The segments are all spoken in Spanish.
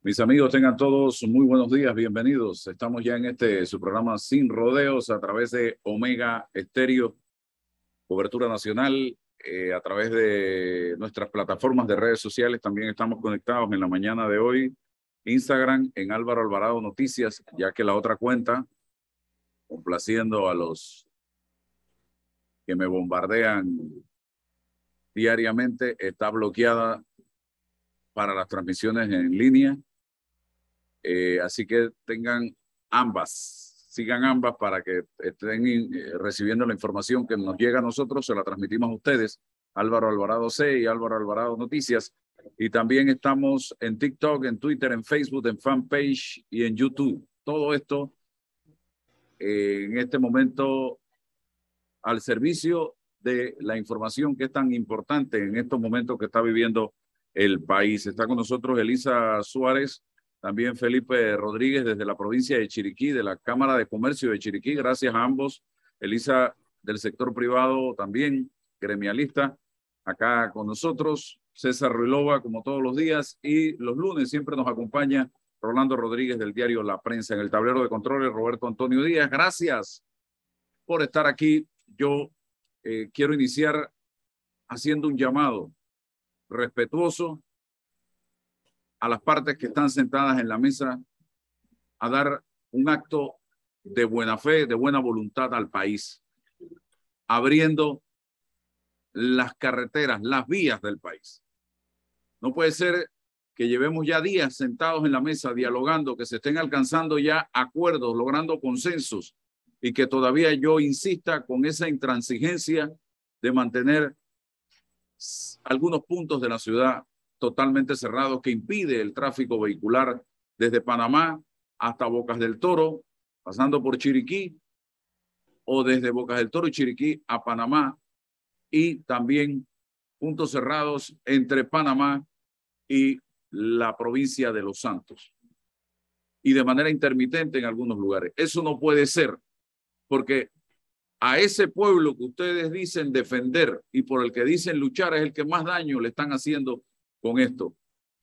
Mis amigos, tengan todos muy buenos días, bienvenidos. Estamos ya en este su programa Sin Rodeos a través de Omega Estéreo, cobertura nacional, eh, a través de nuestras plataformas de redes sociales. También estamos conectados en la mañana de hoy, Instagram, en Álvaro Alvarado Noticias, ya que la otra cuenta, complaciendo a los que me bombardean diariamente, está bloqueada para las transmisiones en línea eh, así que tengan ambas, sigan ambas para que estén eh, recibiendo la información que nos llega a nosotros, se la transmitimos a ustedes, Álvaro Alvarado C y Álvaro Alvarado Noticias. Y también estamos en TikTok, en Twitter, en Facebook, en fanpage y en YouTube. Todo esto eh, en este momento al servicio de la información que es tan importante en estos momentos que está viviendo el país. Está con nosotros Elisa Suárez, también Felipe Rodríguez desde la provincia de Chiriquí, de la Cámara de Comercio de Chiriquí. Gracias a ambos. Elisa del sector privado también, gremialista, acá con nosotros. César Ruilova, como todos los días. Y los lunes siempre nos acompaña Rolando Rodríguez del diario La Prensa. En el tablero de controles, Roberto Antonio Díaz. Gracias por estar aquí. Yo eh, quiero iniciar haciendo un llamado respetuoso a las partes que están sentadas en la mesa a dar un acto de buena fe, de buena voluntad al país, abriendo las carreteras, las vías del país. No puede ser que llevemos ya días sentados en la mesa dialogando, que se estén alcanzando ya acuerdos, logrando consensos y que todavía yo insista con esa intransigencia de mantener algunos puntos de la ciudad totalmente cerrado que impide el tráfico vehicular desde Panamá hasta Bocas del Toro, pasando por Chiriquí, o desde Bocas del Toro y Chiriquí a Panamá, y también puntos cerrados entre Panamá y la provincia de Los Santos, y de manera intermitente en algunos lugares. Eso no puede ser, porque a ese pueblo que ustedes dicen defender y por el que dicen luchar es el que más daño le están haciendo con esto.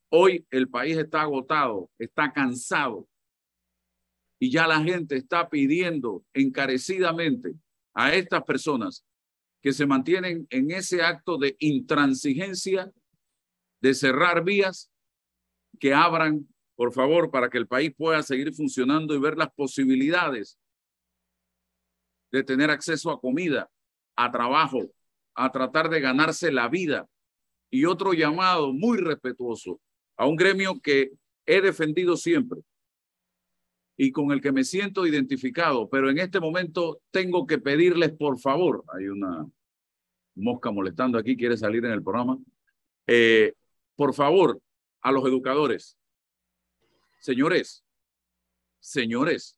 Hoy el país está agotado, está cansado y ya la gente está pidiendo encarecidamente a estas personas que se mantienen en ese acto de intransigencia, de cerrar vías, que abran, por favor, para que el país pueda seguir funcionando y ver las posibilidades de tener acceso a comida, a trabajo, a tratar de ganarse la vida y otro llamado muy respetuoso a un gremio que he defendido siempre y con el que me siento identificado, pero en este momento tengo que pedirles por favor, hay una mosca molestando aquí, quiere salir en el programa, eh, por favor, a los educadores, señores, señores,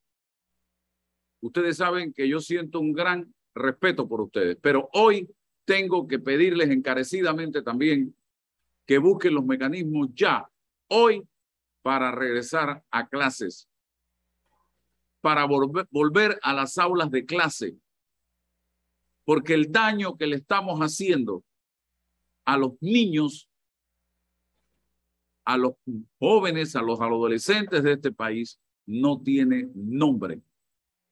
ustedes saben que yo siento un gran respeto por ustedes, pero hoy tengo que pedirles encarecidamente también que busquen los mecanismos ya, hoy, para regresar a clases, para volver, a las aulas de clase, porque el daño que le estamos haciendo a los niños, a los jóvenes, a los adolescentes de este país, no tiene nombre.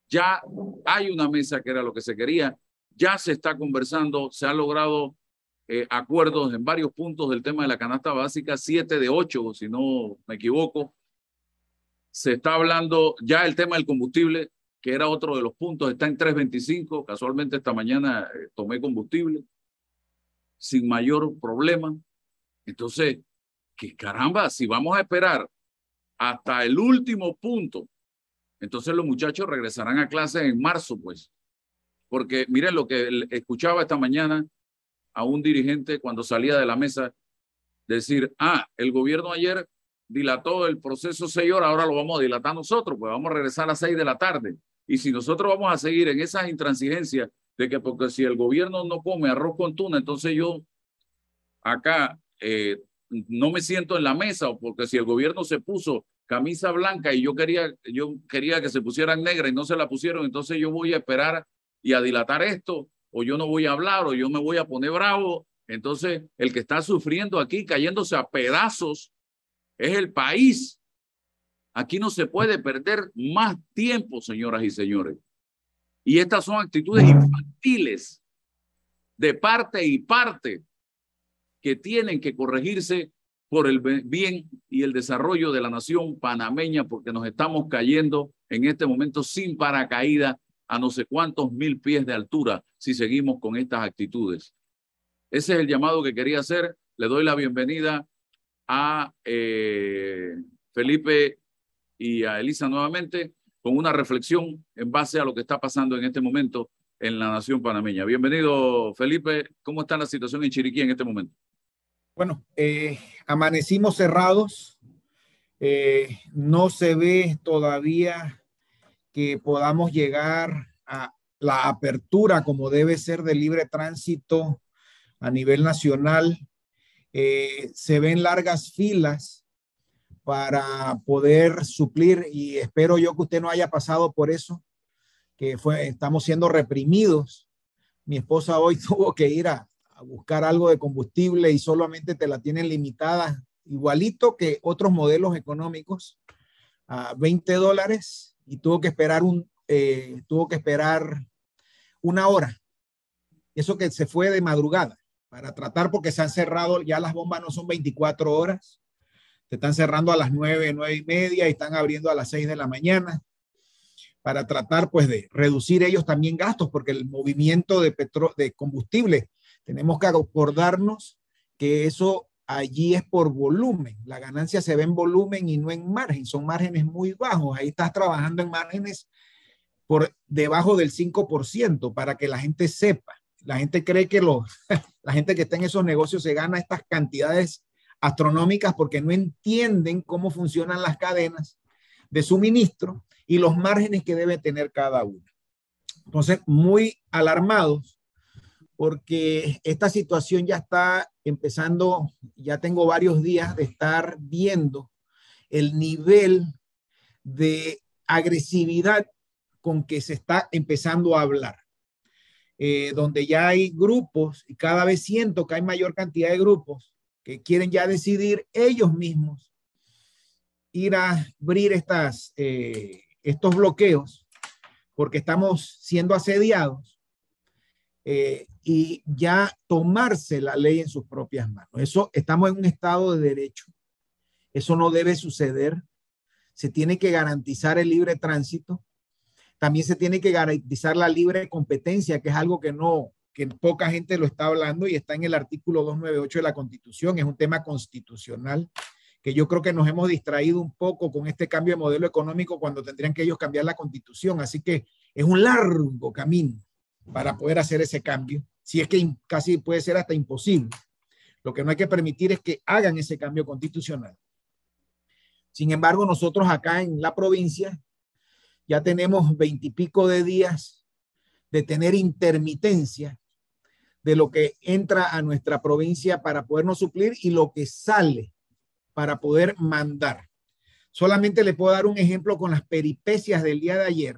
Ya hay una mesa que era lo que se quería, ya se está conversando, se ha logrado eh, acuerdos en varios puntos del tema de la canasta básica, siete de ocho, si no me equivoco. Se está hablando ya el tema del combustible, que era otro de los puntos, está en 3.25. Casualmente esta mañana eh, tomé combustible sin mayor problema. Entonces, que caramba, si vamos a esperar hasta el último punto, entonces los muchachos regresarán a clase en marzo, pues. Porque miren lo que escuchaba esta mañana a un dirigente cuando salía de la mesa decir, ah, el gobierno ayer dilató el proceso seis horas, ahora lo vamos a dilatar nosotros, pues vamos a regresar a las seis de la tarde. Y si nosotros vamos a seguir en esas intransigencias de que porque si el gobierno no come arroz con tuna, entonces yo acá eh, no me siento en la mesa o porque si el gobierno se puso camisa blanca y yo quería, yo quería que se pusieran negra y no se la pusieron, entonces yo voy a esperar y a dilatar esto, o yo no voy a hablar, o yo me voy a poner bravo. Entonces, el que está sufriendo aquí, cayéndose a pedazos, es el país, Aquí no se puede perder más tiempo, señoras y señores. Y estas son actitudes infantiles de parte y parte que tienen que corregirse por el bien y el desarrollo de la nación panameña, porque nos estamos cayendo en este momento sin paracaídas a no sé cuántos mil pies de altura si seguimos con estas actitudes. Ese es el llamado que quería hacer. Le doy la bienvenida a eh, Felipe y a Elisa nuevamente con una reflexión en base a lo que está pasando en este momento en la nación panameña. Bienvenido, Felipe. ¿Cómo está la situación en Chiriquí en este momento? Bueno, eh, amanecimos cerrados. Eh, no se ve todavía que podamos llegar a la apertura como debe ser de libre tránsito a nivel nacional. Eh, se ven largas filas para poder suplir y espero yo que usted no haya pasado por eso, que fue, estamos siendo reprimidos. Mi esposa hoy tuvo que ir a, a buscar algo de combustible y solamente te la tienen limitada, igualito que otros modelos económicos, a 20 dólares y tuvo que esperar un, eh, tuvo que esperar una hora. Eso que se fue de madrugada para tratar porque se han cerrado, ya las bombas no son 24 horas, se están cerrando a las 9, 9 y media y están abriendo a las 6 de la mañana para tratar pues de reducir ellos también gastos porque el movimiento de, petro de combustible, tenemos que acordarnos que eso allí es por volumen. La ganancia se ve en volumen y no en margen. Son márgenes muy bajos. Ahí estás trabajando en márgenes por debajo del 5% para que la gente sepa. La gente cree que los, la gente que está en esos negocios se gana estas cantidades astronómicas porque no entienden cómo funcionan las cadenas de suministro y los márgenes que debe tener cada uno. Entonces, muy alarmados porque esta situación ya está empezando, ya tengo varios días de estar viendo el nivel de agresividad con que se está empezando a hablar, eh, donde ya hay grupos y cada vez siento que hay mayor cantidad de grupos que quieren ya decidir ellos mismos ir a abrir eh, estos bloqueos porque estamos siendo asediados eh, y ya tomarse la ley en sus propias manos. Eso estamos en un estado de derecho. Eso no debe suceder. Se tiene que garantizar el libre tránsito. También se tiene que garantizar la libre competencia, que es algo que no, que poca gente lo está hablando y está en el artículo 298 de la Constitución. Es un tema constitucional que yo creo que nos hemos distraído un poco con este cambio de modelo económico cuando tendrían que ellos cambiar la Constitución. Así que es un largo camino para poder hacer ese cambio si es que casi puede ser hasta imposible. Lo que no hay que permitir es que hagan ese cambio constitucional. Sin embargo, nosotros acá en la provincia ya tenemos veintipico de días de tener intermitencia de lo que entra a nuestra provincia para podernos suplir y lo que sale para poder mandar. Solamente le puedo dar un ejemplo con las peripecias del día de ayer.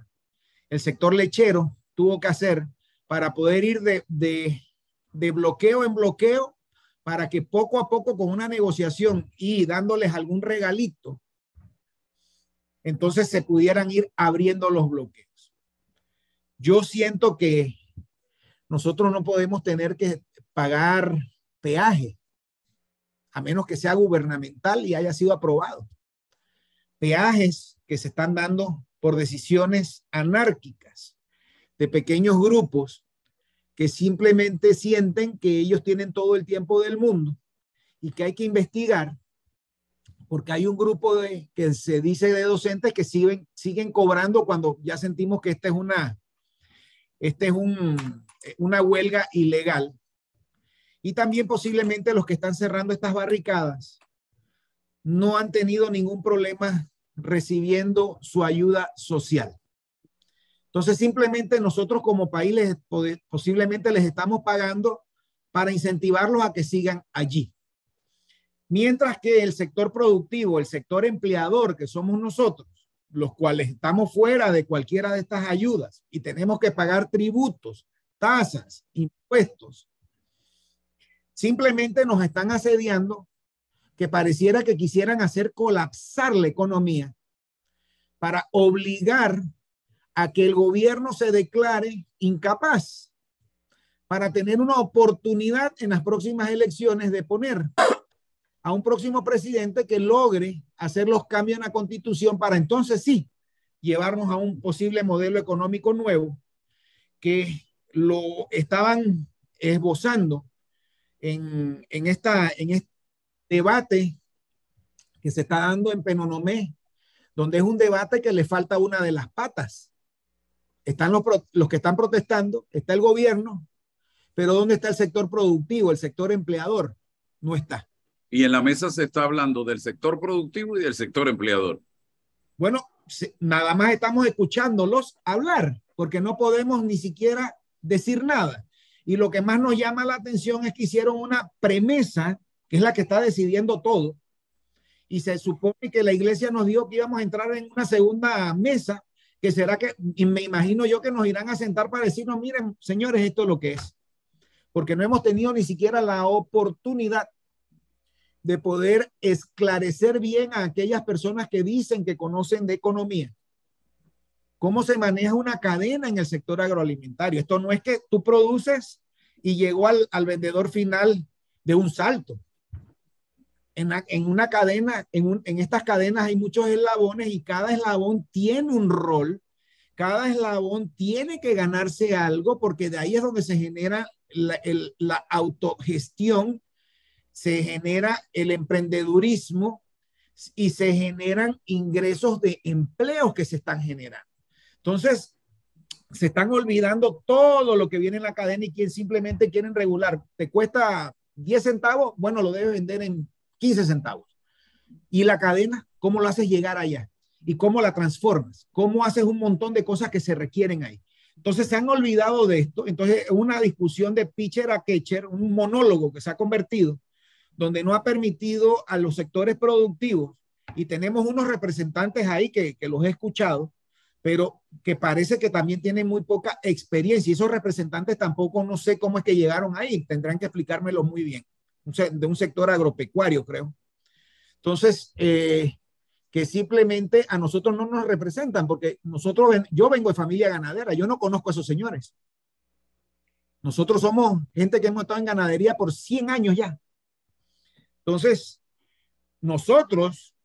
El sector lechero tuvo que hacer para poder ir de, de, bloqueo en bloqueo para que poco a poco con una negociación y dándoles algún regalito, entonces se pudieran ir abriendo los bloqueos. Yo siento que nosotros no podemos tener que pagar peaje, a menos que sea gubernamental y haya sido aprobado. Peajes que se están dando por decisiones anárquicas de pequeños grupos que simplemente sienten que ellos tienen todo el tiempo del mundo y que hay que investigar porque hay un grupo de, que se dice de docentes que siguen, siguen cobrando cuando ya sentimos que esta es una, es un, una huelga ilegal. Y también posiblemente los que están cerrando estas barricadas no han tenido ningún problema recibiendo su ayuda social. Entonces, simplemente nosotros como país les, posiblemente les estamos pagando para incentivarlos a que sigan allí. Mientras que el sector productivo, el sector empleador, que somos nosotros, los cuales estamos fuera de cualquiera de estas ayudas y tenemos que pagar tributos, tasas, impuestos, simplemente nos están asediando que pareciera que quisieran hacer colapsar la economía para obligar a que el gobierno se declare incapaz para tener una oportunidad en las próximas elecciones de poner a un próximo presidente que logre hacer los cambios en la constitución para entonces sí llevarnos a un posible modelo económico nuevo que lo estaban esbozando en, en, esta, en este debate que se está dando en Penonomé, donde es un debate que le falta una de las patas. Están los, los que están protestando, está el gobierno, pero ¿dónde está el sector productivo, el sector empleador? No está. Y en la mesa se está hablando del sector productivo y del sector empleador. Bueno, nada más estamos escuchándolos hablar, porque no podemos ni siquiera decir nada. Y lo que más nos llama la atención es que hicieron una premisa, que es la que está decidiendo todo. Y se supone que la iglesia nos dijo que íbamos a entrar en una segunda mesa, que será que, y me imagino yo que nos irán a sentar para decirnos, miren, señores, esto es lo que es. Porque no hemos tenido ni siquiera la oportunidad de poder esclarecer bien a aquellas personas que dicen que conocen de economía cómo se maneja una cadena en el sector agroalimentario. Esto no es que tú produces y llegó al, vendedor final de un salto. En, una cadena, en, en estas cadenas hay muchos eslabones y cada eslabón tiene un rol, cada eslabón tiene que ganarse algo porque de ahí es donde se genera la, la autogestión, se genera el emprendedurismo y se generan ingresos de empleos que se están generando. Entonces, se están olvidando todo lo que viene en la cadena y quien simplemente quieren regular. Te cuesta 10 centavos, bueno, lo debes vender en 15 centavos. Y la cadena, ¿cómo lo haces llegar allá? ¿Y cómo la transformas? ¿Cómo haces un montón de cosas que se requieren ahí? Entonces se han olvidado de esto. Entonces, una discusión de pitcher a catcher, un monólogo que se ha convertido, donde no ha permitido a los sectores productivos, y tenemos unos representantes ahí que, que los he escuchado, pero que parece que también tienen muy poca experiencia. Y esos representantes tampoco no sé cómo es que llegaron ahí. Tendrán que explicármelo muy bien. De un sector agropecuario, creo. Entonces, eh, que simplemente a nosotros no nos representan, porque nosotros, yo vengo de familia ganadera, yo no conozco a esos señores. Nosotros somos gente que hemos estado en ganadería por 100 años ya. Entonces, nosotros,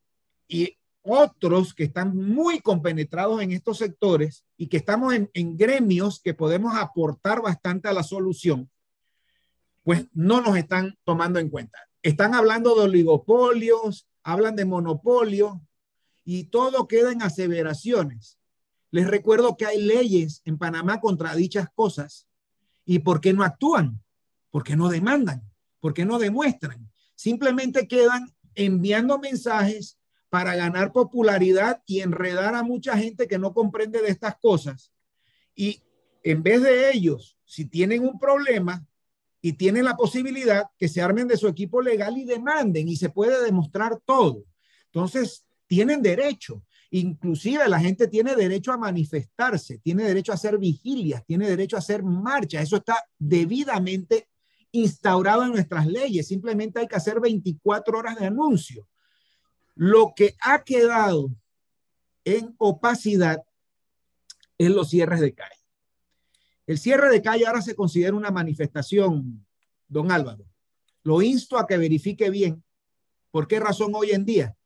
y otros que están muy compenetrados en estos sectores y que estamos en, gremios que podemos aportar bastante a la solución, pues no nos están tomando en cuenta. Están hablando de oligopolios, hablan de monopolio y todo queda en aseveraciones. Les recuerdo que hay leyes en Panamá contra dichas cosas. ¿Y por qué no actúan? ¿Por qué no demandan? ¿Por qué no demuestran? Simplemente quedan enviando mensajes para ganar popularidad y enredar a mucha gente que no comprende de estas cosas. Y en vez de ellos, si tienen un problema y tienen la posibilidad que se armen de su equipo legal y demanden y se puede demostrar todo. Entonces, tienen derecho. Inclusive la gente tiene derecho a manifestarse, tiene derecho a hacer vigilias, tiene derecho a hacer marchas. Eso está debidamente instaurado en nuestras leyes. Simplemente hay que hacer 24 horas de anuncio. Lo que ha quedado en opacidad es los cierres de calle. El cierre de calle ahora se considera una manifestación, don Álvaro. Lo insto a que verifique bien por qué razón hoy en día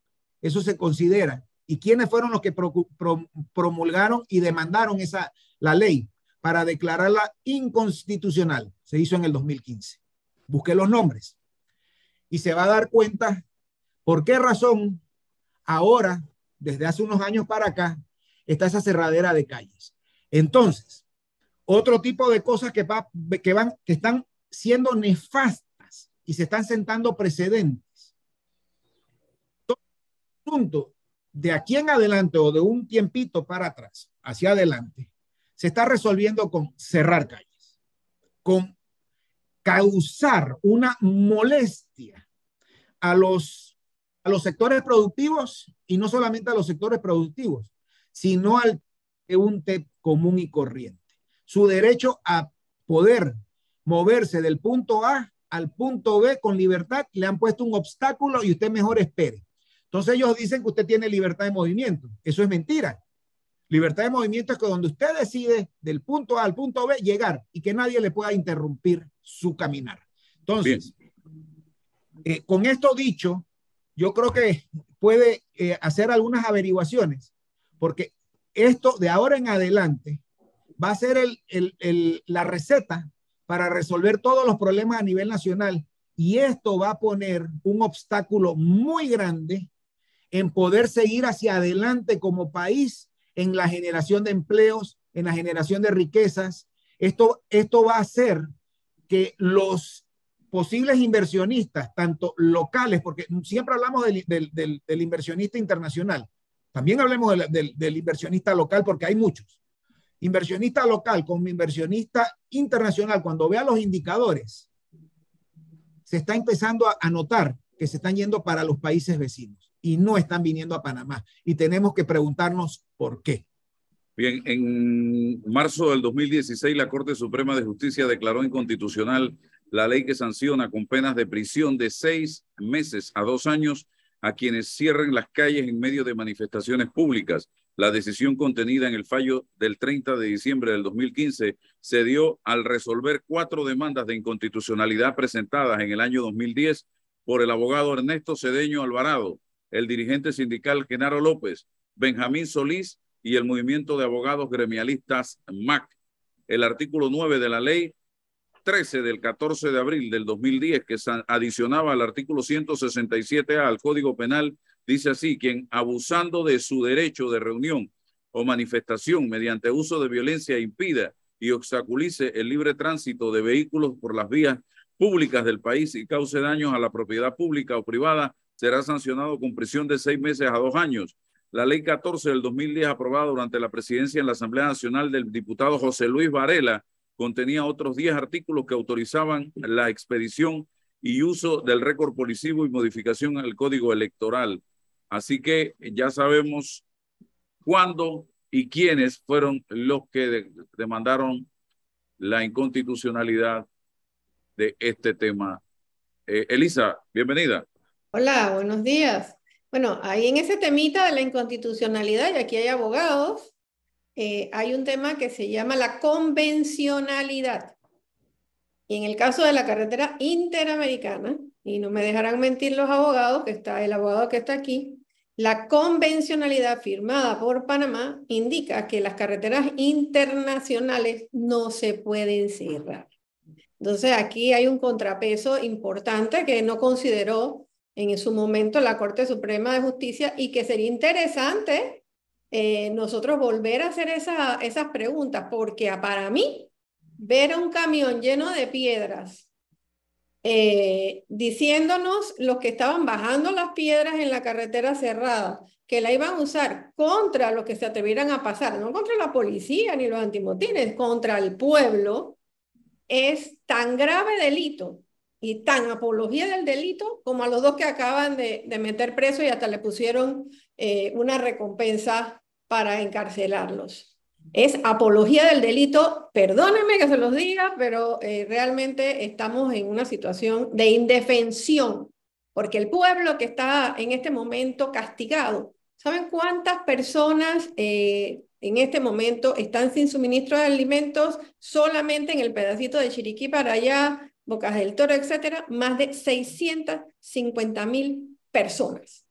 eso se considera y quiénes fueron los que promulgaron y demandaron esa la ley para declararla inconstitucional. Se hizo en el 2015. Busque los nombres y se va a dar cuenta ¿Por qué razón ahora, desde hace unos años para acá, está esa cerradera de calles? Entonces, otro tipo de cosas que, que, van, que están siendo nefastas y se están sentando precedentes. Punto de aquí en adelante o de un tiempito para atrás, hacia adelante, se está resolviendo con cerrar calles, con causar una molestia a los a los sectores productivos y no solamente a los sectores productivos, sino al un común y corriente. Su derecho a poder moverse del punto A al punto B con libertad, le han puesto un obstáculo y usted mejor espere. Entonces ellos dicen que usted tiene libertad de movimiento. Eso es mentira. Libertad de movimiento es que donde usted decide del punto A al punto B llegar y que nadie le pueda interrumpir su caminar. Entonces, eh, con esto dicho, yo creo que puede eh, hacer algunas averiguaciones, porque esto de ahora en adelante va a ser la receta para resolver todos los problemas a nivel nacional y esto va a poner un obstáculo muy grande en poder seguir hacia adelante como país en la generación de empleos, en la generación de riquezas. Esto, esto va a hacer que los posibles inversionistas, tanto locales, porque siempre hablamos del, inversionista internacional, también hablemos del, inversionista local porque hay muchos. Inversionista local como inversionista internacional, cuando vea los indicadores, se está empezando a notar que se están yendo para los países vecinos y no están viniendo a Panamá. Y tenemos que preguntarnos por qué. Bien, en marzo del 2016 la Corte Suprema de Justicia declaró inconstitucional la ley que sanciona con penas de prisión de seis meses a dos años a quienes cierren las calles en medio de manifestaciones públicas. La decisión contenida en el fallo del 30 de diciembre del 2015 se dio al resolver cuatro demandas de inconstitucionalidad presentadas en el año 2010 por el abogado Ernesto Cedeño Alvarado, el dirigente sindical Genaro López, Benjamín Solís y el movimiento de abogados gremialistas MAC. El artículo 9 de la ley 13 del 14 de abril del 2010, que adicionaba al artículo 167A al Código Penal, dice así, quien abusando de su derecho de reunión o manifestación mediante uso de violencia impida y obstaculice el libre tránsito de vehículos por las vías públicas del país y cause daños a la propiedad pública o privada, será sancionado con prisión de seis meses a dos años. La ley 14 del 2010, aprobada durante la presidencia en la Asamblea Nacional del diputado José Luis Varela, contenía otros 10 artículos que autorizaban la expedición y uso del récord policivo y modificación al código electoral. Así que ya sabemos cuándo y quiénes fueron los que demandaron la inconstitucionalidad de este tema. Eh, Elisa, bienvenida. Hola, buenos días. Bueno, ahí en ese temita de la inconstitucionalidad, y aquí hay abogados, eh, hay un tema que se llama la convencionalidad. Y en el caso de la carretera interamericana, y no me dejarán mentir los abogados, que está el abogado que está aquí, la convencionalidad firmada por Panamá indica que las carreteras internacionales no se pueden cerrar. Entonces aquí hay un contrapeso importante que no consideró en su momento la Corte Suprema de Justicia y que sería interesante eh, nosotros volver a hacer esa, esas preguntas, porque para mí, ver un camión lleno de piedras, eh, diciéndonos los que estaban bajando las piedras en la carretera cerrada, que la iban a usar contra los que se atrevieran a pasar, no contra la policía ni los antimotines, contra el pueblo, es tan grave delito y tan apología del delito como a los dos que acaban de, meter preso y hasta le pusieron eh, una recompensa para encarcelarlos. Es apología del delito, perdónenme que se los diga, pero eh, realmente estamos en una situación de indefensión, porque el pueblo que está en este momento castigado, ¿saben cuántas personas eh, en este momento están sin suministro de alimentos solamente en el pedacito de Chiriquí para allá, Bocas del Toro, etcétera? Más de 650 mil personas.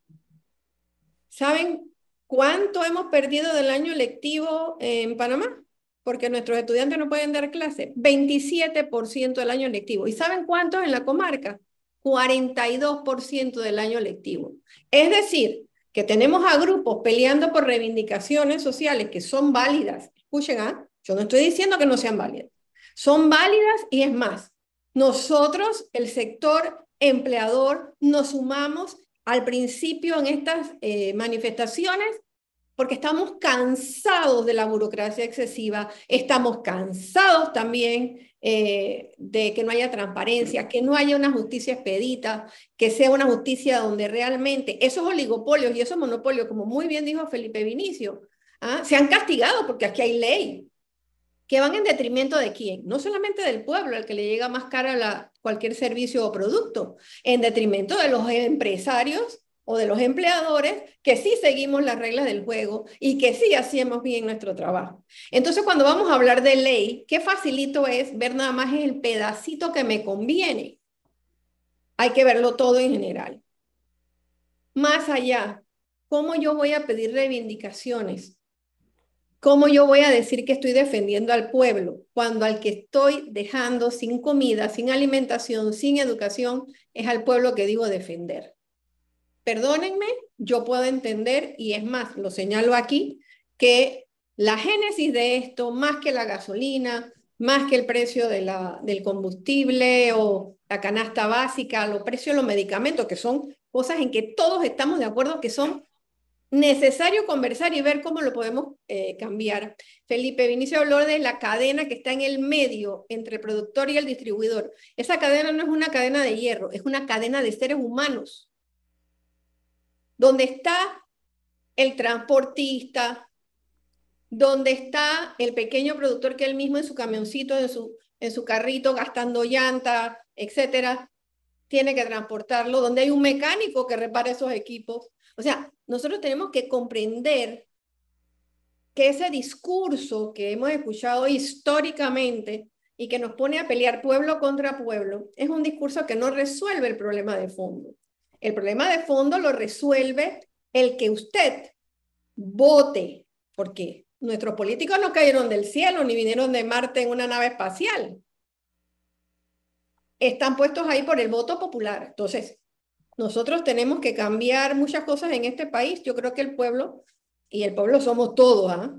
¿Saben cuánto hemos perdido del año lectivo en Panamá? Porque nuestros estudiantes no pueden dar clase. 27% del año lectivo. ¿Y saben cuánto en la comarca? 42% del año lectivo. Es decir, que tenemos a grupos peleando por reivindicaciones sociales que son válidas. Escuchen, ¿ah? yo no estoy diciendo que no sean válidas. Son válidas y es más, nosotros, el sector empleador, nos sumamos al principio en estas eh, manifestaciones porque estamos cansados de la burocracia excesiva, estamos cansados también eh, de que no haya transparencia, que no haya una justicia expedita, que sea una justicia donde realmente esos oligopolios y esos monopolios, como muy bien dijo Felipe Vinicio, ¿ah? se han castigado porque aquí hay ley, que van en detrimento de quién? No solamente del pueblo, al que le llega más cara cualquier servicio o producto, en detrimento de los empresarios o de los empleadores que sí seguimos las reglas del juego y que sí hacemos bien nuestro trabajo. Entonces, cuando vamos a hablar de ley, qué facilito es ver nada más el pedacito que me conviene. Hay que verlo todo en general. Más allá, ¿cómo yo voy a pedir reivindicaciones? ¿Cómo yo voy a decir que estoy defendiendo al pueblo cuando al que estoy dejando sin comida, sin alimentación, sin educación, es al pueblo que digo defender? Perdónenme, yo puedo entender, y es más, lo señalo aquí, que la génesis de esto, más que la gasolina, más que el precio del combustible o la canasta básica, los precios de los medicamentos, que son cosas en que todos estamos de acuerdo que son necesario conversar y ver cómo lo podemos eh, cambiar. Felipe Vinicio habló de la cadena que está en el medio entre el productor y el distribuidor. Esa cadena no es una cadena de hierro, es una cadena de seres humanos, donde está el transportista, donde está el pequeño productor que él mismo en su camioncito, en su, en su carrito, gastando llanta, etcétera, tiene que transportarlo, donde hay un mecánico que repara esos equipos. O sea, nosotros tenemos que comprender que ese discurso que hemos escuchado históricamente y que nos pone a pelear pueblo contra pueblo es un discurso que no resuelve el problema de fondo. El problema de fondo lo resuelve el que usted vote, porque nuestros políticos no cayeron del cielo ni vinieron de Marte en una nave espacial. Están puestos ahí por el voto popular. Entonces, nosotros tenemos que cambiar muchas cosas en este país. Yo creo que el pueblo, y el pueblo somos todos, ¿ah?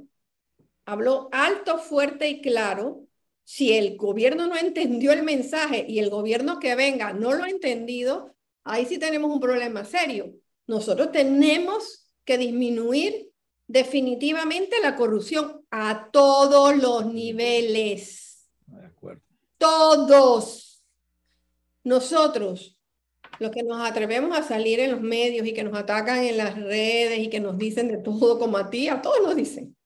habló alto, fuerte y claro. Si el gobierno no entendió el mensaje y el gobierno que venga no lo ha entendido, ahí sí tenemos un problema serio. Nosotros tenemos que disminuir definitivamente la corrupción a todos los niveles. De acuerdo. Todos. Nosotros los que nos atrevemos a salir en los medios y que nos atacan en las redes y que nos dicen de todo como a ti, a todos nos dicen.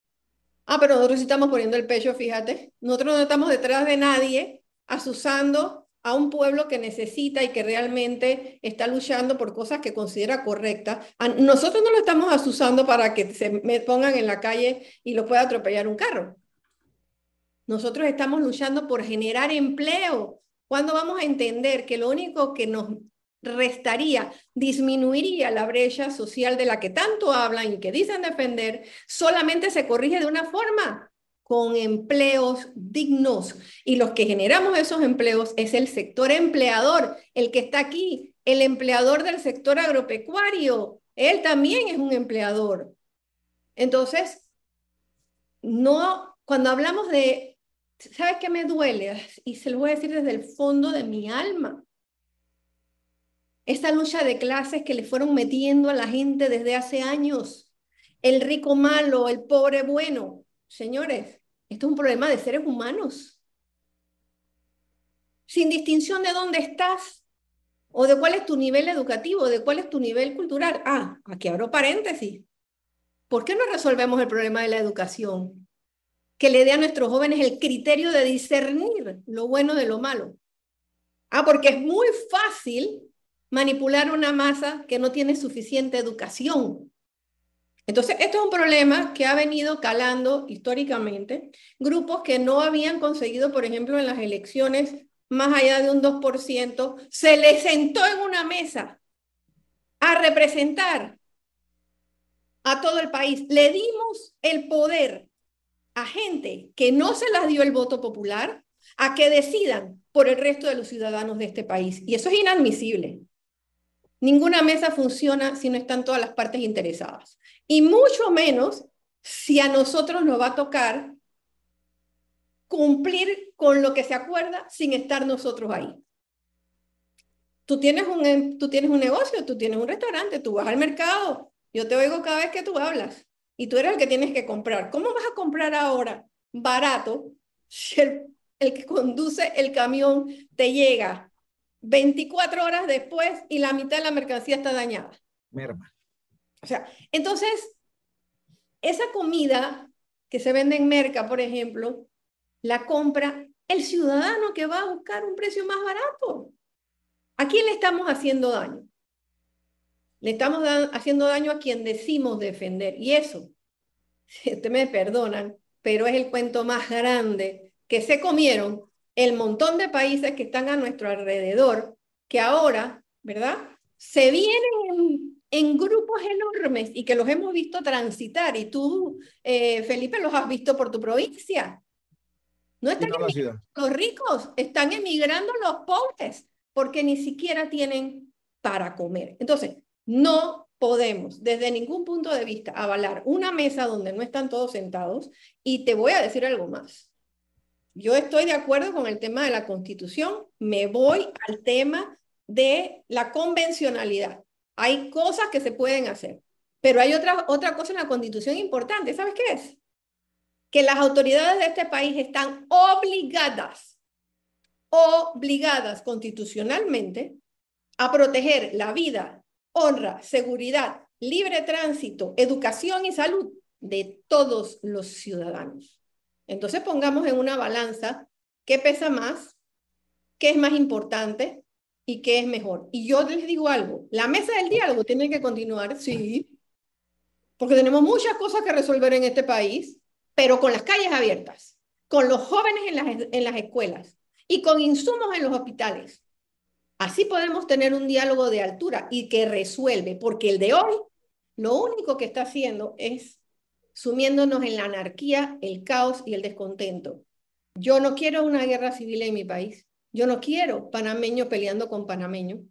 Ah, pero nosotros sí estamos poniendo el pecho, fíjate. Nosotros no estamos detrás de nadie asusando a un pueblo que necesita y que realmente está luchando por cosas que considera correctas. Nosotros no lo estamos asusando para que se me pongan en la calle y lo pueda atropellar un carro. Nosotros estamos luchando por generar empleo. ¿Cuándo vamos a entender que lo único que nos restaría, disminuiría la brecha social de la que tanto hablan y que dicen defender, solamente se corrige de una forma, con empleos dignos. Y los que generamos esos empleos es el sector empleador, el que está aquí, el empleador del sector agropecuario. Él también es un empleador. Entonces, no, cuando hablamos de, ¿sabes qué me duele? Y se lo voy a decir desde el fondo de mi alma esta lucha de clases que le fueron metiendo a la gente desde hace años. El rico malo, el pobre bueno. Señores, esto es un problema de seres humanos. Sin distinción de dónde estás o de cuál es tu nivel educativo, de cuál es tu nivel cultural. Ah, aquí abro paréntesis. ¿Por qué no resolvemos el problema de la educación? Que le dé a nuestros jóvenes el criterio de discernir lo bueno de lo malo. Ah, porque es muy fácil manipular una masa que no tiene suficiente educación. Entonces, esto es un problema que ha venido calando históricamente. Grupos que no habían conseguido, por ejemplo, en las elecciones más allá de un 2%, se les sentó en una mesa a representar a todo el país. Le dimos el poder a gente que no se las dio el voto popular a que decidan por el resto de los ciudadanos de este país. Y eso es inadmisible. Ninguna mesa funciona si no están todas las partes interesadas. Y mucho menos si a nosotros nos va a tocar cumplir con lo que se acuerda sin estar nosotros ahí. Tú tienes un, tú tienes un negocio, tú tienes un restaurante, tú vas al mercado, yo te oigo cada vez que tú hablas y tú eres el que tienes que comprar. ¿Cómo vas a comprar ahora barato si el, el que conduce el camión te llega 24 horas después y la mitad de la mercancía está dañada. Merma. O sea, entonces, esa comida que se vende en merca, por ejemplo, la compra el ciudadano que va a buscar un precio más barato. ¿A quién le estamos haciendo daño? le estamos haciendo daño a quien decimos defender. Y eso, si ustedes me perdonan, pero es el cuento más grande que se comieron el montón de países que están a nuestro alrededor, que ahora, ¿verdad? Se vienen en, grupos enormes y que los hemos visto transitar. Y tú, eh, Felipe, los has visto por tu provincia. No están los ricos, están emigrando los pobres porque ni siquiera tienen para comer. Entonces, no podemos desde ningún punto de vista avalar una mesa donde no están todos sentados y te voy a decir algo más. Yo estoy de acuerdo con el tema de la constitución, me voy al tema de la convencionalidad. Hay cosas que se pueden hacer, pero hay otra, otra cosa en la constitución importante, ¿sabes qué es? Que las autoridades de este país están obligadas, obligadas constitucionalmente a proteger la vida, honra, seguridad, libre tránsito, educación y salud de todos los ciudadanos. Entonces pongamos en una balanza qué pesa más, qué es más importante y qué es mejor. Y yo les digo algo, la mesa del diálogo tiene que continuar, sí, porque tenemos muchas cosas que resolver en este país, pero con las calles abiertas, con los jóvenes en las, en las escuelas y con insumos en los hospitales. Así podemos tener un diálogo de altura y que resuelve, porque el de hoy lo único que está haciendo es sumiéndonos en la anarquía, el caos y el descontento. Yo no quiero una guerra civil en mi país. Yo no quiero panameño peleando con panameño.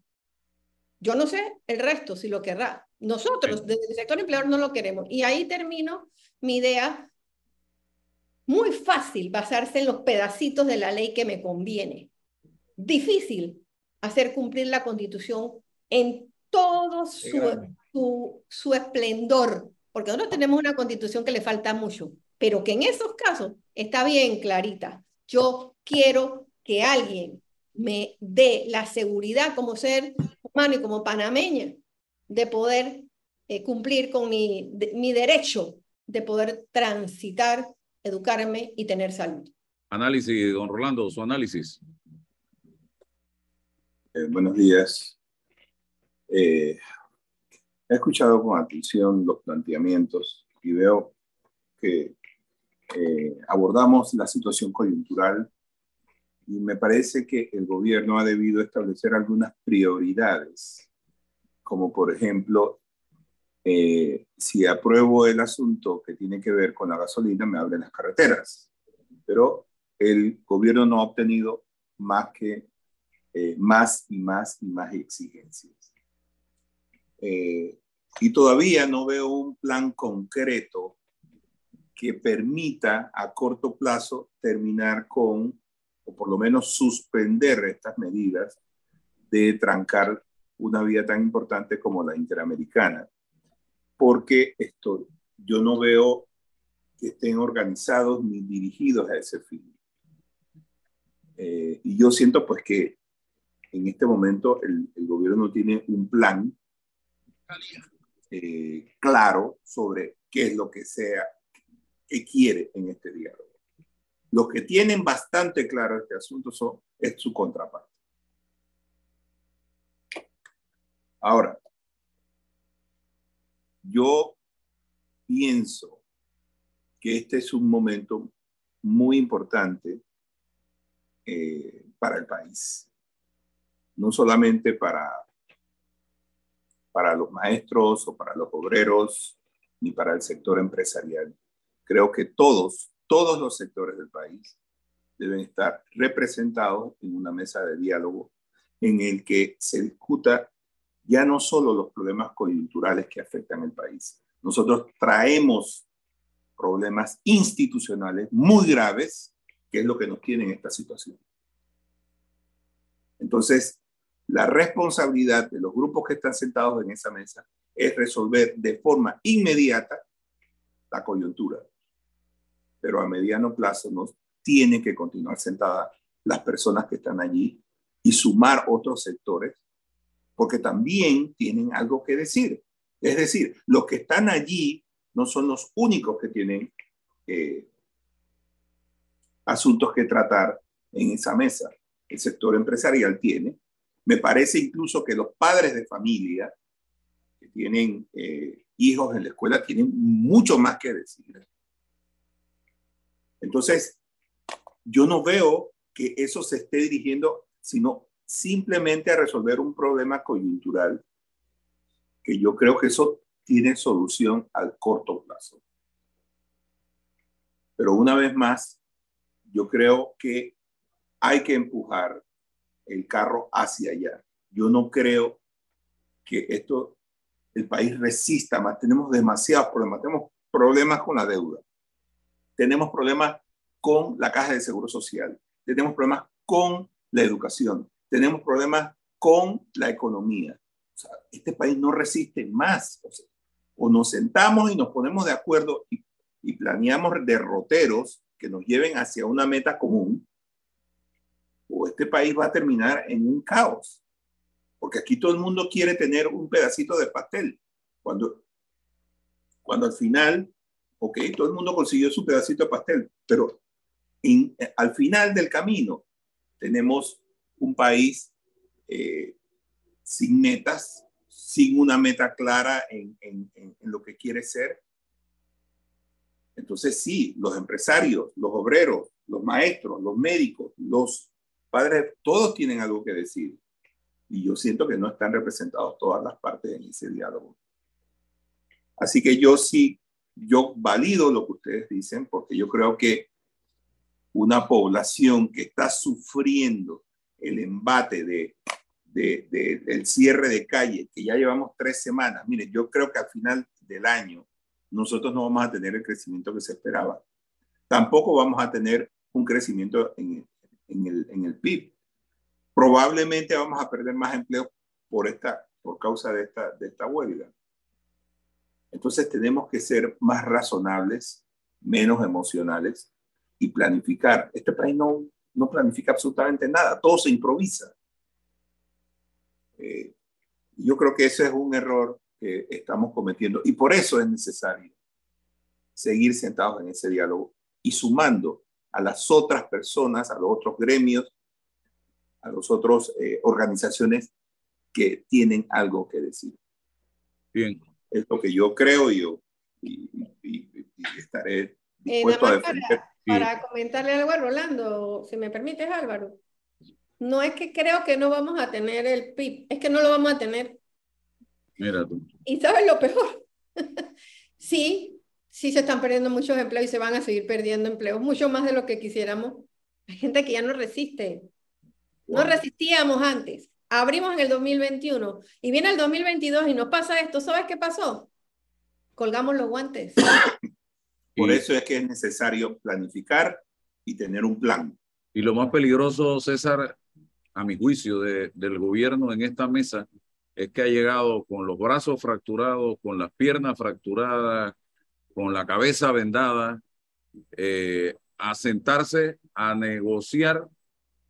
Yo no sé el resto si lo querrá. Nosotros, desde el sector empleador, no lo queremos. Y ahí termino mi idea. Muy fácil basarse en los pedacitos de la ley que me conviene. Difícil hacer cumplir la constitución en todo su, su, su esplendor porque nosotros tenemos una constitución que le falta mucho, pero que en esos casos está bien clarita. Yo quiero que alguien me dé la seguridad como ser humano y como panameña de poder eh, cumplir con mi, mi derecho de poder transitar, educarme y tener salud. Análisis, don Rolando, su análisis. Eh, buenos días. Eh, He escuchado con atención los planteamientos y veo que eh, abordamos la situación coyuntural y me parece que el gobierno ha debido establecer algunas prioridades, como por ejemplo, eh, si apruebo el asunto que tiene que ver con la gasolina, me abren las carreteras, pero el gobierno no ha obtenido más que eh, más y más y más exigencias. Eh, y todavía no veo un plan concreto que permita a corto plazo terminar con, o por lo menos suspender estas medidas de trancar una vía tan importante como la interamericana. Porque esto, yo no veo que estén organizados ni dirigidos a ese fin. Eh, y yo siento pues que en este momento el, el gobierno no tiene un plan eh, claro sobre qué es lo que sea que quiere en este diálogo. Los que tienen bastante claro este asunto son, es su contraparte. Ahora, yo pienso que este es un momento muy importante eh, para el país, no solamente para para los maestros o para los obreros ni para el sector empresarial. Creo que todos, todos los sectores del país deben estar representados en una mesa de diálogo en el que se discuta ya no solo los problemas coyunturales que afectan al país. Nosotros traemos problemas institucionales muy graves, que es lo que nos tiene en esta situación. Entonces, la responsabilidad de los grupos que están sentados en esa mesa es resolver de forma inmediata la coyuntura. Pero a mediano plazo nos tienen que continuar sentadas las personas que están allí y sumar otros sectores, porque también tienen algo que decir. Es decir, los que están allí no son los únicos que tienen eh, asuntos que tratar en esa mesa. El sector empresarial tiene, me parece incluso que los padres de familia, que tienen eh, hijos en la escuela, tienen mucho más que decir. Entonces, yo no veo que eso se esté dirigiendo, sino simplemente a resolver un problema coyuntural, que yo creo que eso tiene solución al corto plazo. Pero una vez más, yo creo que hay que empujar el carro hacia allá. Yo no creo que esto, el país resista más. Tenemos demasiados problemas. Tenemos problemas con la deuda. Tenemos problemas con la caja de seguro social. Tenemos problemas con la educación. Tenemos problemas con la economía. este país no resiste más. O, nos sentamos y nos ponemos de acuerdo y, y planeamos derroteros que nos lleven hacia una meta común, o este país va a terminar en un caos. Porque aquí todo el mundo quiere tener un pedacito de pastel. Cuando, cuando al final, ok, todo el mundo consiguió su pedacito de pastel, pero al final del camino tenemos un país eh, sin metas, sin una meta clara en, en, en, lo que quiere ser. Entonces sí, los empresarios, los obreros, los maestros, los médicos, los padres, todos tienen algo que decir. Y yo siento que no están representados todas las partes en ese diálogo. Así que yo sí, yo valido lo que ustedes dicen, porque yo creo que una población que está sufriendo el embate de, de, del cierre de calle, que ya llevamos tres semanas, mire, yo creo que al final del año nosotros no vamos a tener el crecimiento que se esperaba. Tampoco vamos a tener un crecimiento en, en, el, en el PIB. Probablemente vamos a perder más empleo por, esta, por causa de esta, de esta huelga. Entonces tenemos que ser más razonables, menos emocionales y planificar. Este país no, no planifica absolutamente nada, todo se improvisa. Eh, yo creo que ese es un error que estamos cometiendo y por eso es necesario seguir sentados en ese diálogo y sumando a las otras personas, a los otros gremios, a las otras eh, organizaciones que tienen algo que decir. Bien. Es lo que yo creo y, yo, y, estaré eh, dispuesto a defender. Para comentarle algo a Rolando, si me permites, Álvaro. No es que creo que no vamos a tener el PIB, es que no lo vamos a tener. Mira tú. Y sabes lo peor. sí, sí se están perdiendo muchos empleos y se van a seguir perdiendo empleos, mucho más de lo que quisiéramos. Hay gente que ya no resiste. No resistíamos antes. Abrimos en el 2021 y viene el 2022 y nos pasa esto. ¿Sabes qué pasó? Colgamos los guantes. Por eso es que es necesario planificar y tener un plan. Y lo más peligroso, César, a mi juicio, de, del gobierno en esta mesa, es que ha llegado con los brazos fracturados, con las piernas fracturadas, con la cabeza vendada, eh, a sentarse a negociar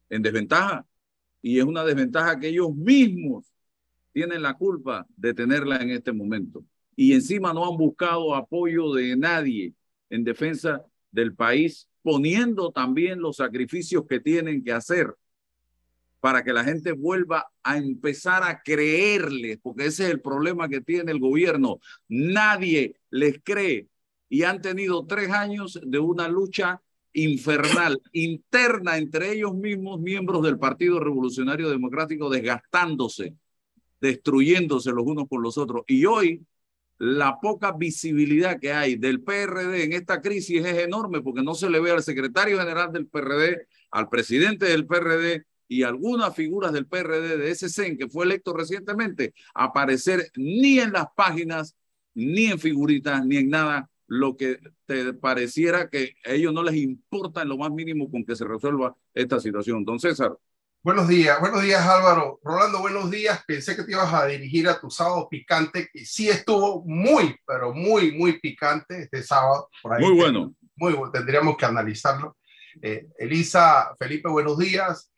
en desventaja. Y es una desventaja que ellos mismos tienen la culpa de tenerla en este momento. Y encima no han buscado apoyo de nadie en defensa del país, poniendo también los sacrificios que tienen que hacer para que la gente vuelva a empezar a creerles, porque ese es el problema que tiene el gobierno. Nadie les cree y han tenido tres años de una lucha infernal, interna entre ellos mismos, miembros del Partido Revolucionario Democrático, desgastándose, destruyéndose los unos con los otros. Y hoy la poca visibilidad que hay del PRD en esta crisis es enorme porque no se le ve al secretario general del PRD, al presidente del PRD y algunas figuras del PRD de ese CEN que fue electo recientemente aparecer ni en las páginas, ni en figuritas, ni en nada, lo que te pareciera que a ellos no les importa en lo más mínimo con que se resuelva esta situación. Don César. Buenos días, buenos días Álvaro. Rolando, buenos días. Pensé que te ibas a dirigir a tu sábado picante y sí estuvo muy, pero muy, muy picante este sábado. Por ahí muy bueno. Muy bueno, tendríamos que analizarlo. Eh, Elisa, Felipe, buenos días.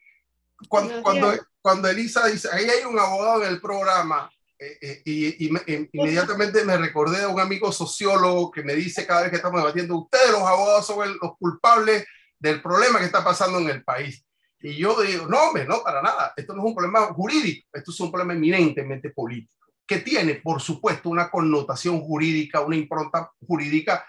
Cuando, cuando, cuando, Elisa dice, ahí hay un abogado en el programa, eh, eh, y, inmediatamente me recordé de un amigo sociólogo que me dice cada vez que estamos debatiendo, ustedes los abogados son los culpables del problema que está pasando en el país. Y yo digo, no, hombre, no, para nada. Esto no es un problema jurídico, esto es un problema eminentemente político. que tiene, por supuesto, una connotación jurídica, una impronta jurídica.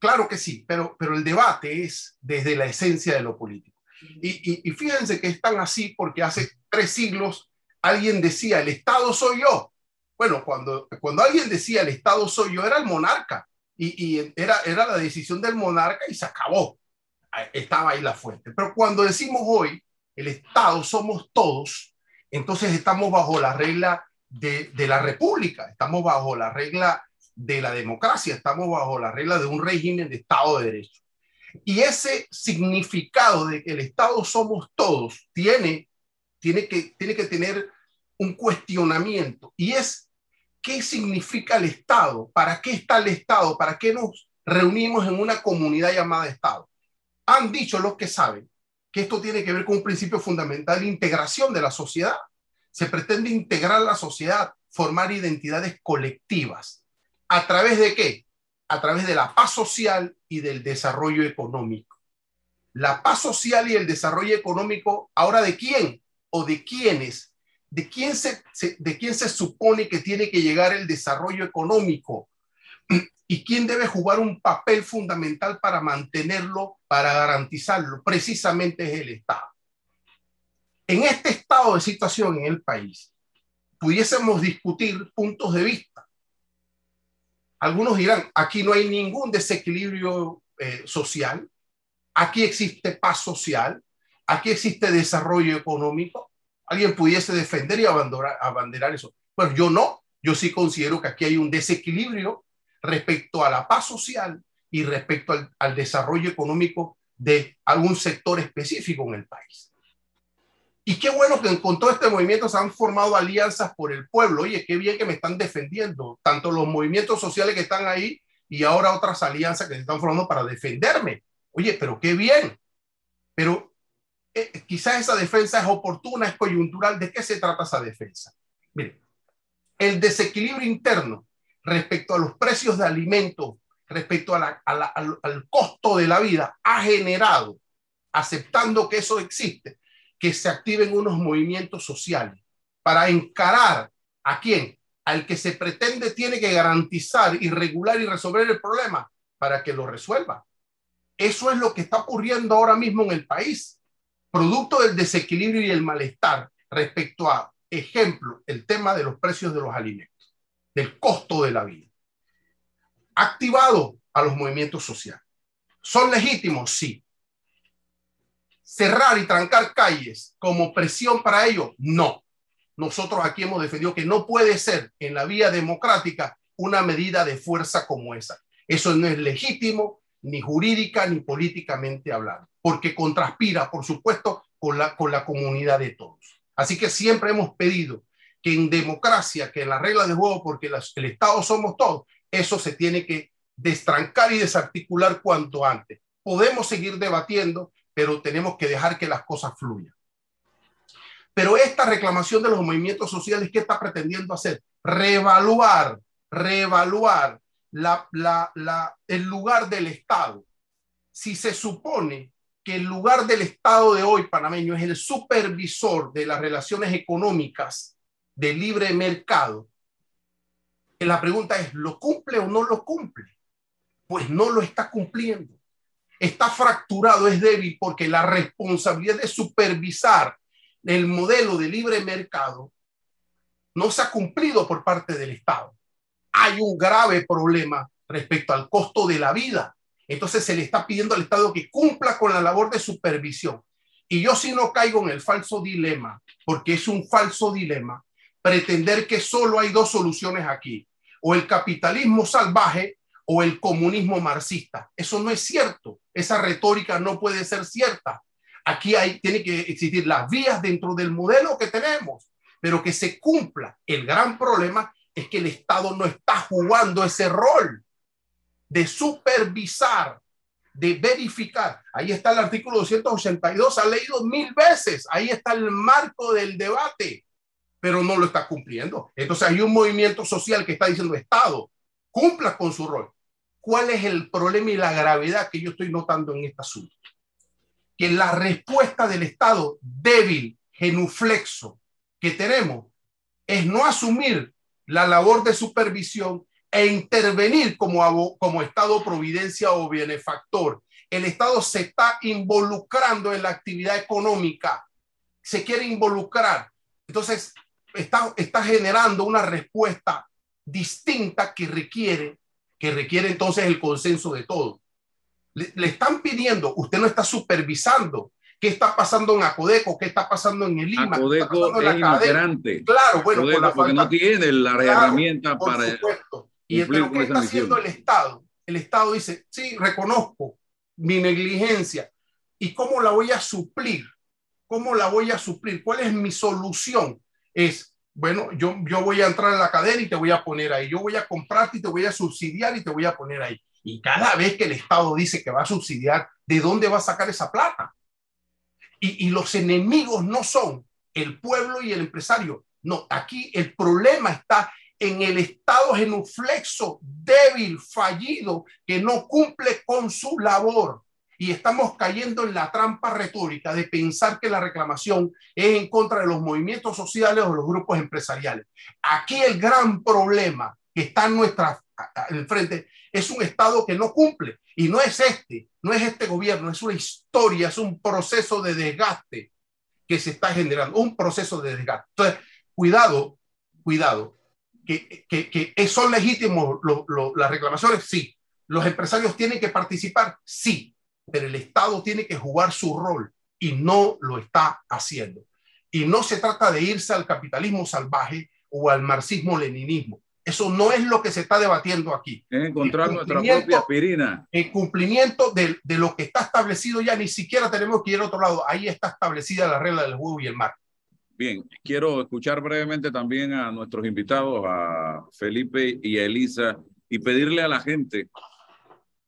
Claro que sí, pero, pero el debate es desde la esencia de lo político. Y, y, fíjense que es tan así porque hace tres siglos alguien decía, el Estado soy yo. Bueno, cuando, cuando alguien decía, el Estado soy yo, era el monarca. Y, y era, era la decisión del monarca y se acabó. Estaba ahí la fuente. Pero cuando decimos hoy, el Estado somos todos, entonces estamos bajo la regla de, de, la república, estamos bajo la regla de la democracia, estamos bajo la regla de un régimen de Estado de Derecho. Y ese significado de que el Estado somos todos tiene, tiene, que, tiene que tener un cuestionamiento y es qué significa el Estado, para qué está el Estado, para qué nos reunimos en una comunidad llamada Estado. Han dicho los que saben que esto tiene que ver con un principio fundamental de integración de la sociedad. Se pretende integrar la sociedad, formar identidades colectivas. ¿A través de qué? A través de la paz social y del desarrollo económico. La paz social y el desarrollo económico, ahora de quién o de quiénes ¿de quién se, de quién se supone que tiene que llegar el desarrollo económico? ¿Y quién debe jugar un papel fundamental para mantenerlo, para garantizarlo? Precisamente es el Estado. En este estado de situación en el país, pudiésemos discutir puntos de vista. Algunos dirán, aquí no hay ningún desequilibrio eh, social, aquí existe paz social, aquí existe desarrollo económico, alguien pudiese defender y abandonar, abanderar eso. Bueno, yo no, yo sí considero que aquí hay un desequilibrio respecto a la paz social y respecto al, al desarrollo económico de algún sector específico en el país. Y qué bueno que con todo este movimiento se han formado alianzas por el pueblo. Oye, qué bien que me están defendiendo, tanto los movimientos sociales que están ahí y ahora otras alianzas que se están formando para defenderme. Oye, pero qué bien. Pero eh, quizás esa defensa es oportuna, es coyuntural. ¿De qué se trata esa defensa? Mire, el desequilibrio interno respecto a los precios de alimentos, respecto al, al costo de la vida, ha generado, aceptando que eso existe, que se activen unos movimientos sociales para encarar a quién, al que se pretende tiene que garantizar y regular y resolver el problema para que lo resuelva. Eso es lo que está ocurriendo ahora mismo en el país producto del desequilibrio y el malestar respecto a, ejemplo, el tema de los precios de los alimentos, del costo de la vida. Activado a los movimientos sociales. ¿Son legítimos? Sí. Cerrar y trancar calles como presión para ellos? No. Nosotros aquí hemos defendido que no puede ser en la vía democrática una medida de fuerza como esa. Eso no es legítimo, ni jurídica, ni políticamente hablando porque contraspira, por supuesto, con la, con la comunidad de todos. Así que siempre hemos pedido que en democracia, que en las reglas de juego, porque el Estado somos todos, eso se tiene que destrancar y desarticular cuanto antes. Podemos seguir debatiendo, pero tenemos que dejar que las cosas fluyan. Pero esta reclamación de los movimientos sociales, ¿qué está pretendiendo hacer? Reevaluar, reevaluar la, la, la, el lugar del Estado. Si se supone que el lugar del Estado de hoy panameño es el supervisor de las relaciones económicas de libre mercado, la pregunta es, ¿lo cumple o no lo cumple? Pues no lo está cumpliendo. Está fracturado, es débil porque la responsabilidad de supervisar el modelo de libre mercado no se ha cumplido por parte del Estado. Hay un grave problema respecto al costo de la vida entonces se le está pidiendo al Estado que cumpla con la labor de supervisión. Y yo si no caigo en el falso dilema, porque es un falso dilema, pretender que solo hay dos soluciones aquí, o el capitalismo salvaje o el comunismo marxista. Eso no es cierto. Esa retórica no puede ser cierta. Aquí hay, tiene que existir las vías dentro del modelo que tenemos, pero que se cumpla. El gran problema es que el Estado no está jugando ese rol de supervisar, de verificar. Ahí está el artículo 282, ha leído mil veces, ahí está el marco del debate, pero no lo está cumpliendo. Entonces hay un movimiento social que está diciendo, Estado, cumpla con su rol. ¿Cuál es el problema y la gravedad que yo estoy notando en este asunto? Que la respuesta del Estado débil, genuflexo, que tenemos, es no asumir la labor de supervisión e intervenir como, como Estado providencia o benefactor. El Estado se está involucrando en la actividad económica, se quiere involucrar. Entonces, está, está generando una respuesta distinta que requiere, que requiere entonces el consenso de todos. Le, están pidiendo, usted no está supervisando qué está pasando en Acodeco, qué está pasando en el IMA. Acodeco es inoperante. Claro, bueno, porque no tiene la herramienta para... Supuesto. Y pero ¿qué está haciendo el Estado? El Estado dice, sí, reconozco mi negligencia. ¿Y cómo la voy a suplir? ¿Cómo la voy a suplir? ¿Cuál es mi solución? Es, bueno, yo, yo voy a entrar en la cadena y te voy a poner ahí. Yo voy a comprarte y te voy a subsidiar y te voy a poner ahí. Y cada vez que el Estado dice que va a subsidiar, ¿de dónde va a sacar esa plata? Y, y los enemigos no son el pueblo y el empresario. No, aquí el problema está en el estado genuflexo, débil, fallido, que no cumple con su labor. Y estamos cayendo en la trampa retórica de pensar que la reclamación es en contra de los movimientos sociales o los grupos empresariales. Aquí el gran problema que está en nuestra en frente es un Estado que no cumple. Y no es este, no es este gobierno, es una historia, es un proceso de desgaste que se está generando, un proceso de desgaste. Entonces, cuidado, cuidado, que, que, son legítimos las reclamaciones, sí. Los empresarios tienen que participar, sí, pero el Estado tiene que jugar su rol y no lo está haciendo. Y no se trata de irse al capitalismo salvaje o al marxismo-leninismo. Eso no es lo que se está debatiendo aquí. Es encontrar nuestra propia aspirina. El cumplimiento de, de, lo que está establecido ya, ni siquiera tenemos que ir a otro lado. Ahí está establecida la regla del juego y el mar. Bien, quiero escuchar brevemente también a nuestros invitados, a Felipe y a Elisa, y pedirle a la gente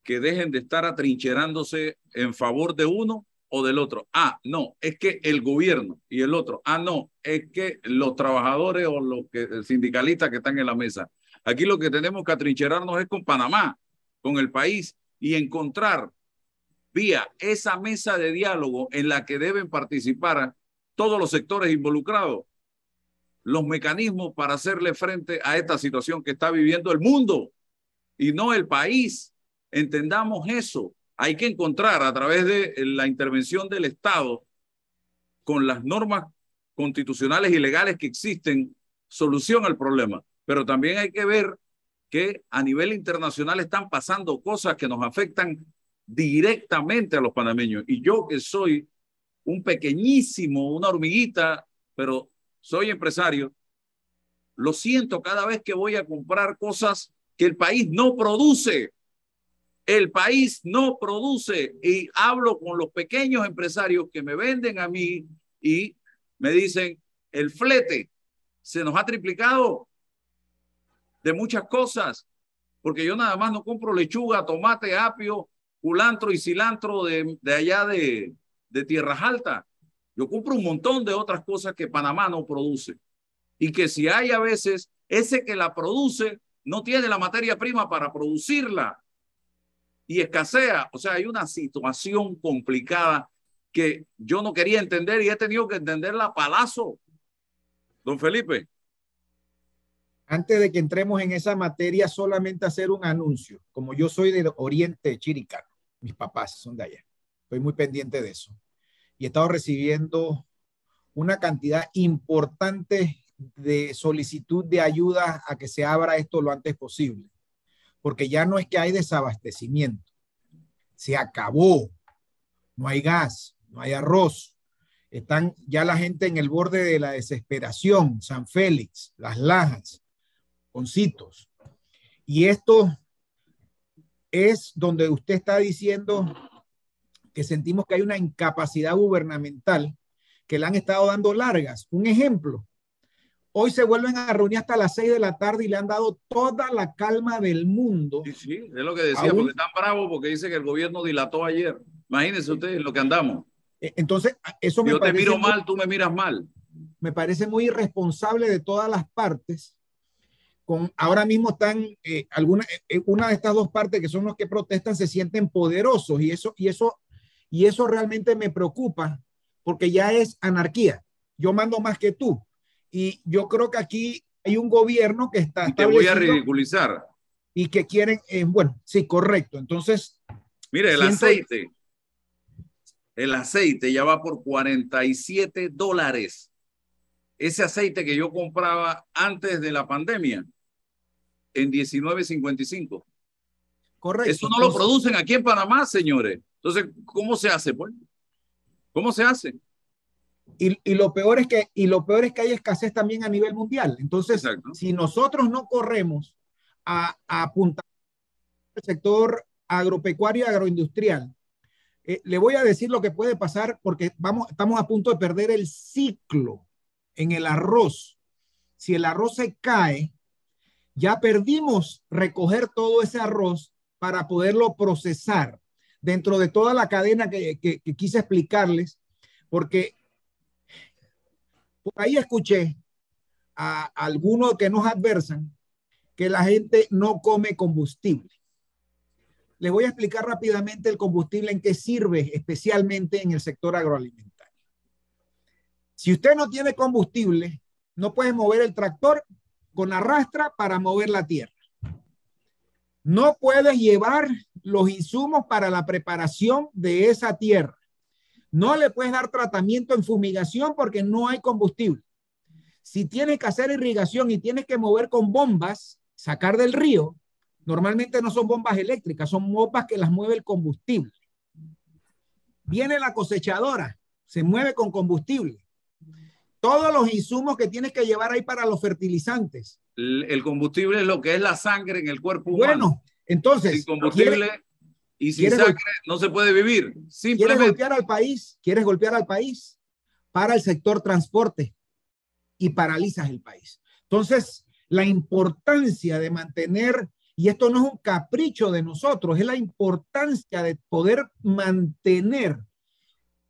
que dejen de estar atrincherándose en favor de uno o del otro. Ah, no, es que el gobierno y el otro. Ah, no, es que los trabajadores o los que, sindicalistas que están en la mesa. Aquí lo que tenemos que atrincherarnos es con Panamá, con el país y encontrar vía esa mesa de diálogo en la que deben participar todos los sectores involucrados los mecanismos para hacerle frente a esta situación que está viviendo el mundo y no el país. Entendamos eso. Hay que encontrar a través de la intervención del Estado con las normas constitucionales y legales que existen solución al problema. Pero también hay que ver que a nivel internacional están pasando cosas que nos afectan directamente a los panameños. Y yo que soy un pequeñísimo, una hormiguita, pero soy empresario, lo siento cada vez que voy a comprar cosas que el país no produce. El país no produce y hablo con los pequeños empresarios que me venden a mí y me dicen, el flete se nos ha triplicado de muchas cosas, porque yo nada más no compro lechuga, tomate, apio, culantro y cilantro de, de allá de, de tierras altas. Yo compro un montón de otras cosas que Panamá no produce. Y que si hay a veces, ese que la produce no tiene la materia prima para producirla y escasea. O sea, hay una situación complicada que yo no quería entender y he tenido que entenderla a palazo. Don Felipe. Antes de que entremos en esa materia, solamente hacer un anuncio. Como yo soy del Oriente Chiricano, mis papás son de allá. Estoy muy pendiente de eso. Y he estado recibiendo una cantidad importante de solicitud de ayuda a que se abra esto lo antes posible. Porque ya no es que hay desabastecimiento. Se acabó. No hay gas, no hay arroz. Están ya la gente en el borde de la desesperación. San Félix, Las Lajas, Concitos. Y esto es donde usted está diciendo que sentimos que hay una incapacidad gubernamental que le han estado dando largas. Un ejemplo, hoy se vuelven a reunir hasta las seis de la tarde y le han dado toda la calma del mundo. Sí, sí, es lo que decía, porque están bravos porque dice que el gobierno dilató ayer. Imagínense ustedes lo que andamos. E, entonces, eso me Yo te miro mal, tú me miras mal. Me parece muy irresponsable de todas las partes. Con, ahora mismo están eh, alguna, eh, una de estas dos partes que son los que protestan se sienten poderosos y eso, y eso y eso realmente me preocupa porque ya es anarquía. Yo mando más que tú. Y yo creo que aquí hay un gobierno que está... Y te voy a ridiculizar. Y que quieren, eh, bueno, sí, correcto. Entonces... Mire, el aceite, el aceite ya va por 47 dólares. Ese aceite que yo compraba antes de la pandemia, en 19.55. Correcto. Eso no lo producen aquí en Panamá, señores. Entonces, ¿cómo se hace? Pues? ¿Cómo se hace? Y, y, lo peor es que, y lo peor es que hay escasez también a nivel mundial. Entonces, si nosotros no corremos a, a apuntar el sector agropecuario y agroindustrial, eh, le voy a decir lo que puede pasar porque vamos, estamos a punto de perder el ciclo en el arroz. Si el arroz se cae, ya perdimos recoger todo ese arroz para poderlo procesar dentro de toda la cadena que, quise explicarles, porque por ahí escuché a algunos que nos adversan que la gente no come combustible. Les voy a explicar rápidamente el combustible en qué sirve, especialmente en el sector agroalimentario. Si usted no tiene combustible, no puede mover el tractor con arrastra para mover la tierra. No puedes llevar los insumos para la preparación de esa tierra. No le puedes dar tratamiento en fumigación porque no hay combustible. Si tienes que hacer irrigación y tienes que mover con bombas, sacar del río, normalmente no son bombas eléctricas, son bombas que las mueve el combustible. Viene la cosechadora, se mueve con combustible. Todos los insumos que tienes que llevar ahí para los fertilizantes, el combustible es lo que es la sangre en el cuerpo humano. Bueno, entonces. Sin combustible y sin sangre no se puede vivir. Simplemente. ¿Quieres golpear al país? ¿Quieres golpear al país? Para el sector transporte y paralizas el país. Entonces, la importancia de mantener, y esto no es un capricho de nosotros, es la importancia de poder mantener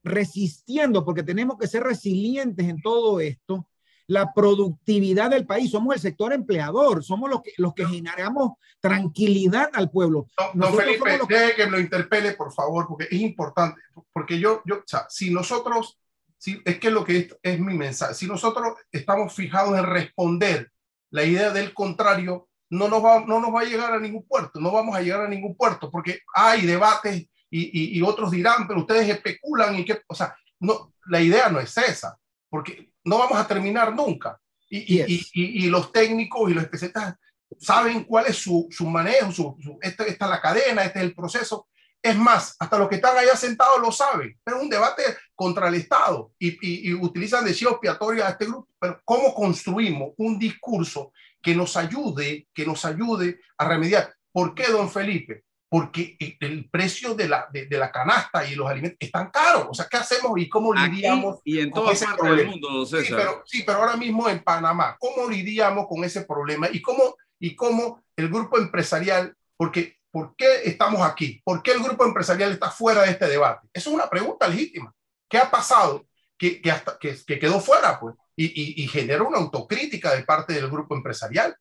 resistiendo, porque tenemos que ser resilientes en todo esto, la productividad del país. Somos el sector empleador, somos los que, los que generamos tranquilidad al pueblo. No, Felipe, deje que me lo interpele, por favor, porque es importante. Porque yo, yo o sea, si nosotros, si, es que lo que es, es mi mensaje, si nosotros estamos fijados en responder la idea del contrario, no nos, va, no nos va a llegar a ningún puerto, no vamos a llegar a ningún puerto, porque hay debates y, y, y otros dirán, pero ustedes especulan y que, o sea, no, la idea no es esa, porque no vamos a terminar nunca. Y, y, y, los técnicos y los especialistas saben cuál es su, su manejo, su, esta, esta, es la cadena, este es el proceso. Es más, hasta los que están allá sentados lo saben, pero es un debate contra el Estado y, y utilizan de expiatorio a este grupo. Pero ¿cómo construimos un discurso que nos ayude, que nos ayude a remediar? ¿Por qué, don Felipe? Porque el precio de la, de, la canasta y los alimentos están caros. O sea, ¿qué hacemos y cómo lidiamos? y en todas partes del mundo, César. Sí pero, sí, pero ahora mismo en Panamá, ¿cómo lidiamos con ese problema? ¿Y cómo, y cómo el grupo empresarial, porque, ¿por qué estamos aquí? ¿Por qué el grupo empresarial está fuera de este debate? Esa es una pregunta legítima. ¿Qué ha pasado que, que, hasta, que, que quedó fuera? Pues? Y, y, y genera una autocrítica de parte del grupo empresarial.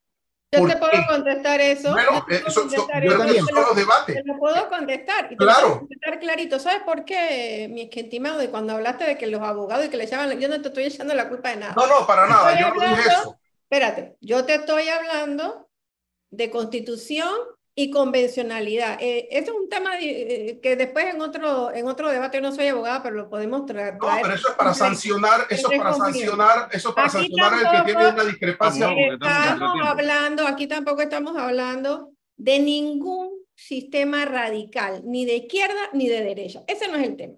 Yo te puedo contestar eso. Bueno, eso, los debates. Te lo puedo contestar. Y te claro. contestar clarito. ¿Sabes por qué, mi estimado? Y cuando hablaste de que los abogados y que le echaban, yo no te estoy echando la culpa de nada. No, no, para nada. Yo no dije eso. Espérate, yo te estoy hablando de constitución y convencionalidad. Eh, es un tema eh, que después en otro, en otro debate, yo no soy abogada, pero lo podemos traer. No, pero eso es para sancionar, eso es para sancionar, eso es para sancionar el que tiene una discrepancia. Estamos hablando, aquí tampoco estamos hablando de ningún sistema radical, ni de izquierda ni de derecha. Ese no es el tema.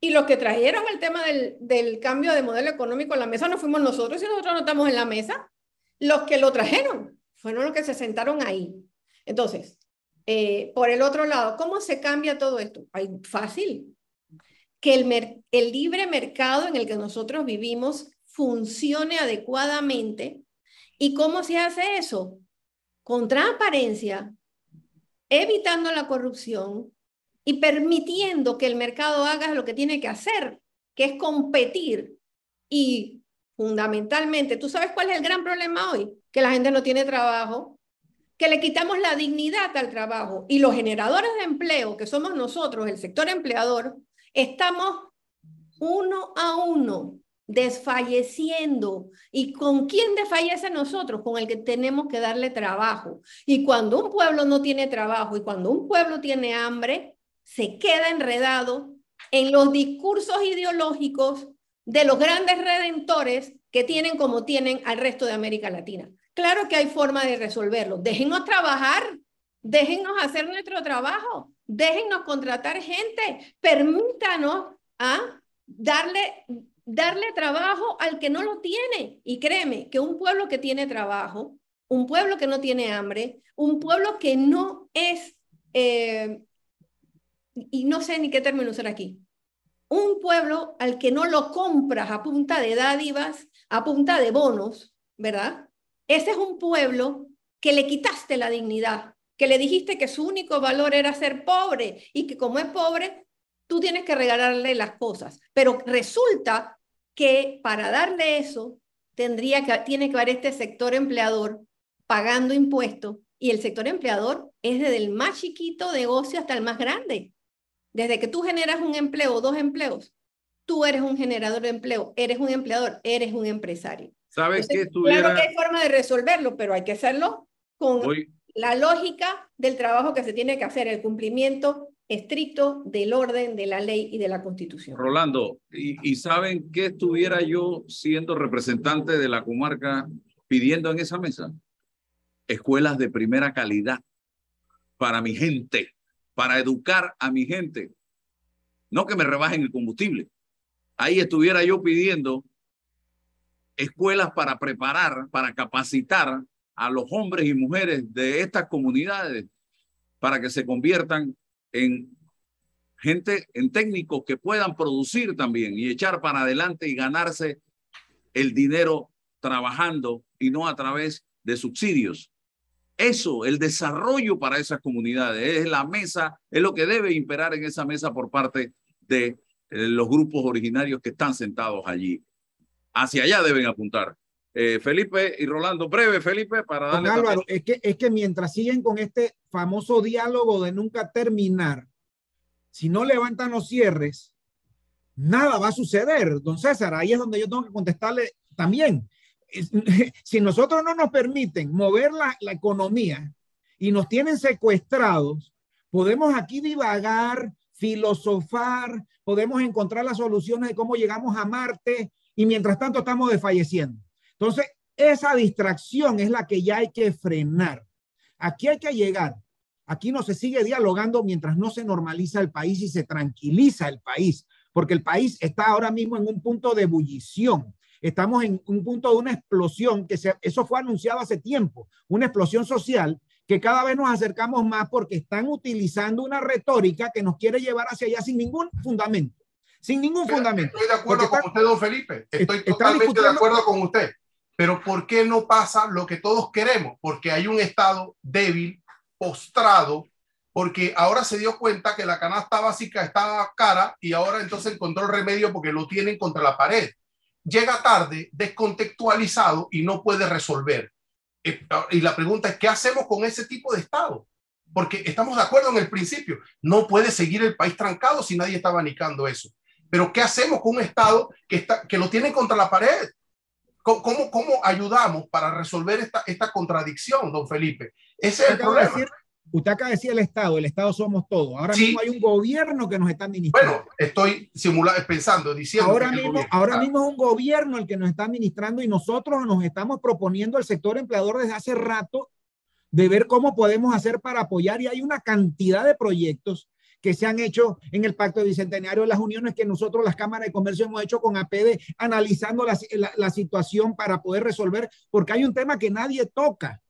Y los que trajeron el tema del, del cambio de modelo económico a la mesa no fuimos nosotros, y nosotros no estamos en la mesa. Los que lo trajeron fueron los que se sentaron ahí. Entonces, eh, por el otro lado, ¿cómo se cambia todo esto? Ay, fácil. Que el, el libre mercado en el que nosotros vivimos funcione adecuadamente. ¿Y cómo se hace eso? Con transparencia, evitando la corrupción y permitiendo que el mercado haga lo que tiene que hacer, que es competir. Y fundamentalmente, ¿tú sabes cuál es el gran problema hoy? Que la gente no tiene trabajo, que le quitamos la dignidad al trabajo y los generadores de empleo, que somos nosotros, el sector empleador, estamos uno a uno desfalleciendo. ¿Y con quién desfallece nosotros? Con el que tenemos que darle trabajo. Y cuando un pueblo no tiene trabajo y cuando un pueblo tiene hambre, se queda enredado en los discursos ideológicos de los grandes redentores que tienen como tienen al resto de América Latina. Claro que hay forma de resolverlo. Déjennos trabajar, déjennos hacer nuestro trabajo, déjennos contratar gente, permítanos ¿ah? darle darle trabajo al que no lo tiene. Y créeme que un pueblo que tiene trabajo, un pueblo que no tiene hambre, un pueblo que no es, eh, y no sé ni qué término usar aquí, un pueblo al que no lo compras a punta de dádivas, a punta de bonos, ¿verdad? Ese es un pueblo que le quitaste la dignidad, que le dijiste que su único valor era ser pobre y que como es pobre, tú tienes que regalarle las cosas. Pero resulta que para darle eso, tendría que, tiene que haber este sector empleador pagando impuestos y el sector empleador es desde el más chiquito negocio hasta el más grande. Desde que tú generas un empleo o dos empleos, tú eres un generador de empleo, eres un empleador, eres un empresario. ¿Sabes qué? Claro que hay forma de resolverlo, pero hay que hacerlo con la lógica del trabajo que se tiene que hacer, el cumplimiento estricto del orden, de la ley y de la constitución. Rolando, ¿y, saben qué estuviera yo siendo representante de la comarca pidiendo en esa mesa? Escuelas de primera calidad para mi gente, para educar a mi gente. No que me rebajen el combustible. Ahí estuviera yo pidiendo escuelas para preparar, para capacitar a los hombres y mujeres de estas comunidades para que se conviertan en gente, en técnicos que puedan producir también y echar para adelante y ganarse el dinero trabajando y no a través de subsidios. Eso, el desarrollo para esas comunidades, es la mesa, es lo que debe imperar en esa mesa por parte de eh, los grupos originarios que están sentados allí. Hacia allá deben apuntar. Eh, Felipe y Rolando, breve, Felipe, para darle. Álvaro, es que, es que mientras siguen con este famoso diálogo de nunca terminar, si no levantan los cierres, nada va a suceder. Don César, ahí es donde yo tengo que contestarle también. Si nosotros no nos permiten mover la, la economía y nos tienen secuestrados, podemos aquí divagar, filosofar, podemos encontrar las soluciones de cómo llegamos a Marte y mientras tanto estamos desfalleciendo. Entonces, esa distracción es la que ya hay que frenar. Aquí hay que llegar. Aquí no se sigue dialogando mientras no se normaliza el país y se tranquiliza el país, porque el país está ahora mismo en un punto de ebullición. Estamos en un punto de una explosión que se, eso fue anunciado hace tiempo, una explosión social que cada vez nos acercamos más porque están utilizando una retórica que nos quiere llevar hacia allá sin ningún fundamento. Sin ningún fundamento. Estoy de acuerdo con usted, don Felipe. Estoy totalmente de acuerdo con usted. Pero ¿por qué no pasa lo que todos queremos? Porque hay un Estado débil, postrado, porque ahora se dio cuenta que la canasta básica estaba cara y ahora entonces encontró el remedio porque lo tienen contra la pared. Llega tarde, descontextualizado y no puede resolver. Eh, y la pregunta es, ¿qué hacemos con ese tipo de Estado? Porque estamos de acuerdo en el principio, no puede seguir el país trancado si nadie está abanicando eso. Pero ¿qué hacemos con un Estado que, está, que lo tiene contra la pared? ¿Cómo, cómo ayudamos para resolver esta, esta contradicción, don Felipe? Ese es el problema. usted acaba de decir el Estado, el Estado somos todos. Ahora mismo hay un gobierno que nos está administrando. Bueno, estoy simulando, pensando, diciendo. Ahora, mismo, ahora mismo es un gobierno el que nos está administrando y nosotros nos estamos proponiendo al sector empleador desde hace rato de ver cómo podemos hacer para apoyar y hay una cantidad de proyectos que se han hecho en el Pacto de Bicentenario, las uniones que nosotros, las cámaras de comercio, hemos hecho con APD, analizando la, la, situación para poder resolver, porque hay un tema que nadie toca.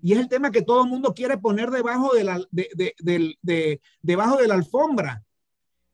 Y es el tema que todo el mundo quiere poner debajo de la, de, de, de, debajo de la alfombra.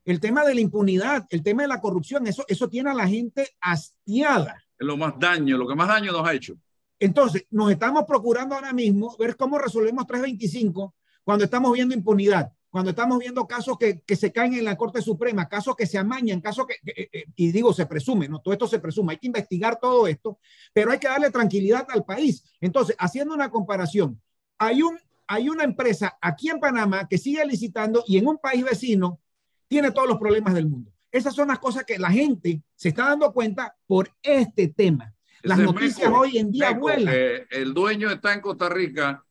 El tema de la impunidad, el tema de la corrupción, eso, eso tiene a la gente hastiada. Es lo más daño, lo que más daño nos ha hecho. Entonces, nos estamos procurando ahora mismo ver cómo resolvemos 325 cuando estamos viendo impunidad cuando estamos viendo casos que, que, se caen en la Corte Suprema, casos que se amañan, casos que, eh, eh, y digo, se presume, ¿no? Todo esto se presume, hay que investigar todo esto, pero hay que darle tranquilidad al país. Entonces, haciendo una comparación, hay, un, hay una empresa aquí en Panamá que sigue licitando y en un país vecino tiene todos los problemas del mundo. Esas son las cosas que la gente se está dando cuenta por este tema. Las noticias hoy en día vuelan. el dueño está en Costa Rica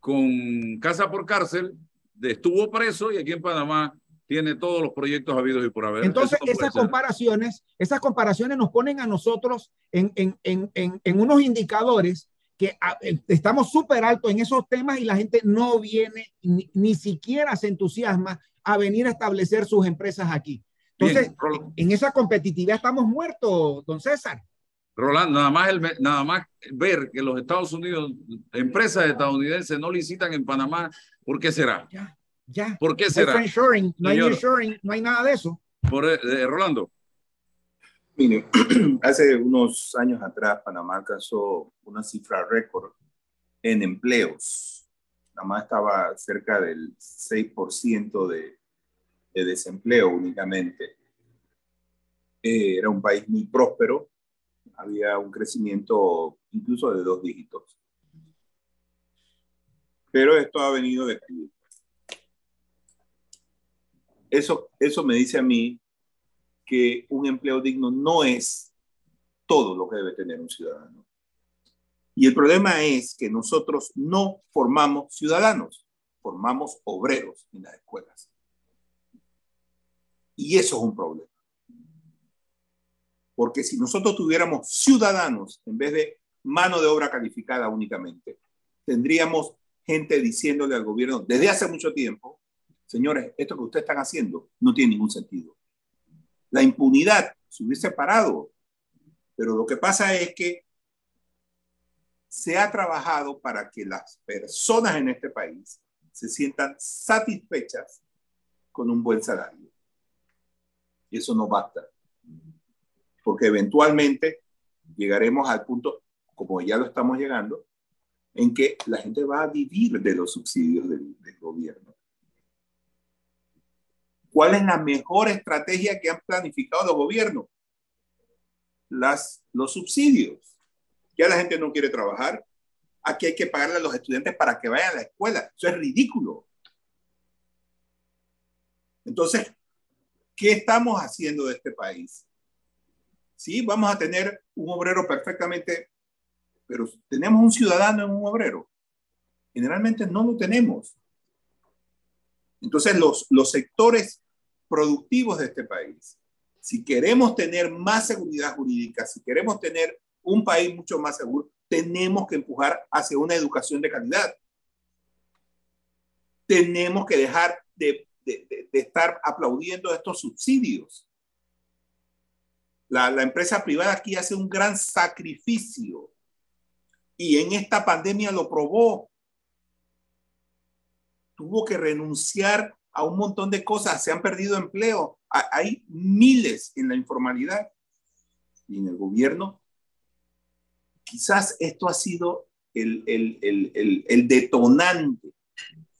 con casa por cárcel, estuvo preso y aquí en Panamá tiene todos los proyectos habidos y por haber. Entonces, esas comparaciones, esas comparaciones nos ponen a nosotros en, en, en, en unos indicadores que ah, eh, estamos súper altos en esos temas y la gente no viene, ni, ni, siquiera se entusiasma a venir a establecer sus empresas aquí. Entonces, en esa competitividad estamos muertos, don César. Rolando, nada más, el, nada más ver que los Estados Unidos, empresas estadounidenses no licitan en Panamá, ¿por qué será? Ya, ya. ¿Por qué será? no hay insuring, no hay nada de eso. Por, eh, Rolando. Mire, hace unos años atrás Panamá alcanzó una cifra récord en empleos. Panamá estaba cerca del 6% de, de desempleo únicamente. Eh, era un país muy próspero, había un crecimiento incluso de dos dígitos. Pero esto ha venido de Eso, eso me dice a mí que un empleo digno no es todo lo que debe tener un ciudadano. Y el problema es que nosotros no formamos ciudadanos, formamos obreros en las escuelas. Y eso es un problema. Porque si nosotros tuviéramos ciudadanos en vez de mano de obra calificada únicamente, tendríamos gente diciéndole al gobierno desde hace mucho tiempo, señores, esto que ustedes están haciendo no tiene ningún sentido. La impunidad se hubiese parado, pero lo que pasa es que se ha trabajado para que las personas en este país se sientan satisfechas con un buen salario. Y eso no basta porque eventualmente llegaremos al punto, como ya lo estamos llegando, en que la gente va a vivir de los subsidios del, gobierno. ¿Cuál es la mejor estrategia que han planificado los gobiernos? Las, los subsidios. Ya la gente no quiere trabajar. Aquí hay que pagarle a los estudiantes para que vayan a la escuela. Eso es ridículo. Entonces, ¿qué estamos haciendo de este país? Sí, vamos a tener un obrero perfectamente, pero tenemos un ciudadano en un obrero. Generalmente no lo tenemos. Entonces, los, los sectores productivos de este país, si queremos tener más seguridad jurídica, si queremos tener un país mucho más seguro, tenemos que empujar hacia una educación de calidad. Tenemos que dejar de, de, de estar aplaudiendo estos subsidios. La, empresa privada aquí hace un gran sacrificio y en esta pandemia lo probó. Tuvo que renunciar a un montón de cosas, se han perdido empleo, hay miles en la informalidad y en el gobierno. Quizás esto ha sido el, el detonante,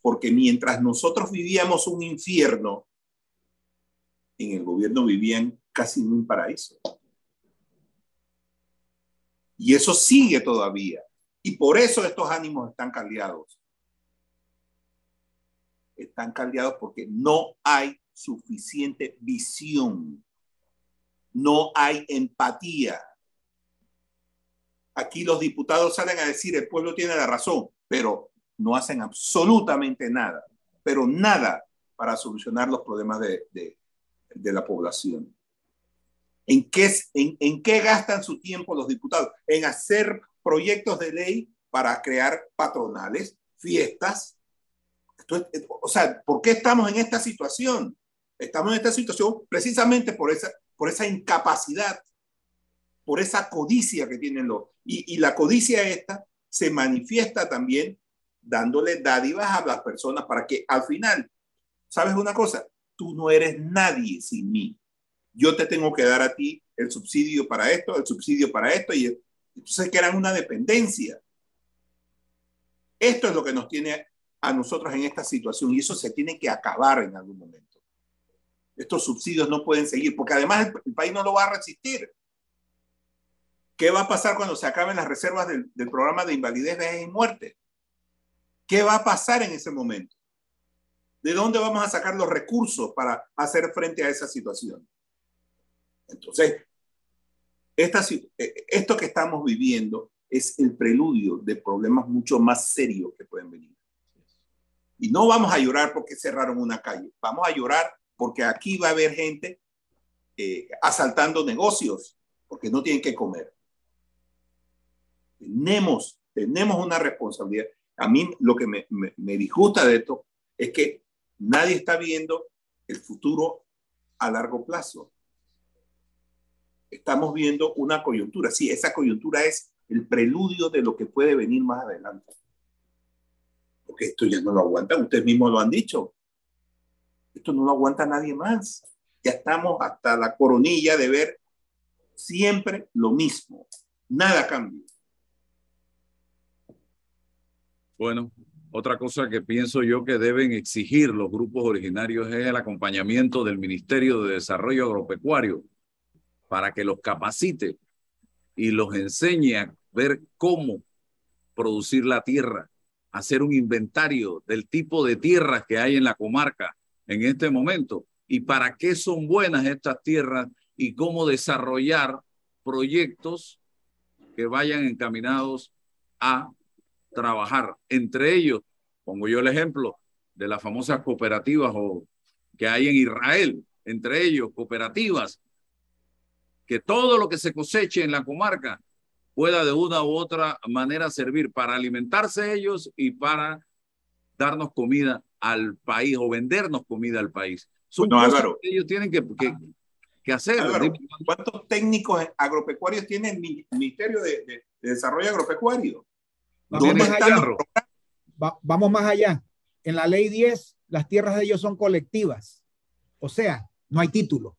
porque mientras nosotros vivíamos un infierno, en el gobierno vivían casi en un paraíso. Y eso sigue todavía. Y por eso estos ánimos están caldeados. Están caldeados porque no hay suficiente visión. No hay empatía. Aquí los diputados salen a decir el pueblo tiene la razón, pero no hacen absolutamente nada, pero nada para solucionar los problemas de, de la población. ¿En qué, en, qué gastan su tiempo los diputados? En hacer proyectos de ley para crear patronales, fiestas. o sea, ¿por qué estamos en esta situación? Estamos en esta situación precisamente por esa, por esa incapacidad, por esa codicia que tienen los... Y, y la codicia esta se manifiesta también dándole dádivas a las personas para que al final, ¿sabes una cosa? Tú no eres nadie sin mí yo te tengo que dar a ti el subsidio para esto, el subsidio para esto, y entonces crean una dependencia. Esto es lo que nos tiene a nosotros en esta situación y eso se tiene que acabar en algún momento. Estos subsidios no pueden seguir porque además el, país no lo va a resistir. ¿Qué va a pasar cuando se acaben las reservas del, del programa de invalidez, vejez y muerte? ¿Qué va a pasar en ese momento? ¿De dónde vamos a sacar los recursos para hacer frente a esa situación? Entonces, esta, eh, esto que estamos viviendo es el preludio de problemas mucho más serios que pueden venir. Y no vamos a llorar porque cerraron una calle, vamos a llorar porque aquí va a haber gente eh, asaltando negocios porque no tienen que comer. Tenemos, tenemos una responsabilidad. A mí lo que me, me, me disgusta de esto es que nadie está viendo el futuro a largo plazo. Estamos viendo una coyuntura. Sí, esa coyuntura es el preludio de lo que puede venir más adelante. Porque esto ya no lo aguanta, ustedes mismos lo han dicho. Esto no lo aguanta nadie más. Ya estamos hasta la coronilla de ver siempre lo mismo. Nada cambia. Bueno, otra cosa que pienso yo que deben exigir los grupos originarios es el acompañamiento del Ministerio de Desarrollo Agropecuario para que los capacite y los enseñe a ver cómo producir la tierra, hacer un inventario del tipo de tierras que hay en la comarca en este momento y para qué son buenas estas tierras y cómo desarrollar proyectos que vayan encaminados a trabajar. Entre ellos, pongo yo el ejemplo de las famosas cooperativas o, que hay en Israel, entre ellos cooperativas, que todo lo que se coseche en la comarca pueda de una u otra manera servir para alimentarse ellos y para darnos comida al país o vendernos comida al país. Son cosas que ellos tienen que, que, que hacer. ¿Cuántos técnicos agropecuarios tiene el Ministerio de, de, de Desarrollo Agropecuario? Vamos más, allá. Va, vamos más allá. En la ley 10, las tierras de ellos son colectivas. O sea, no hay título.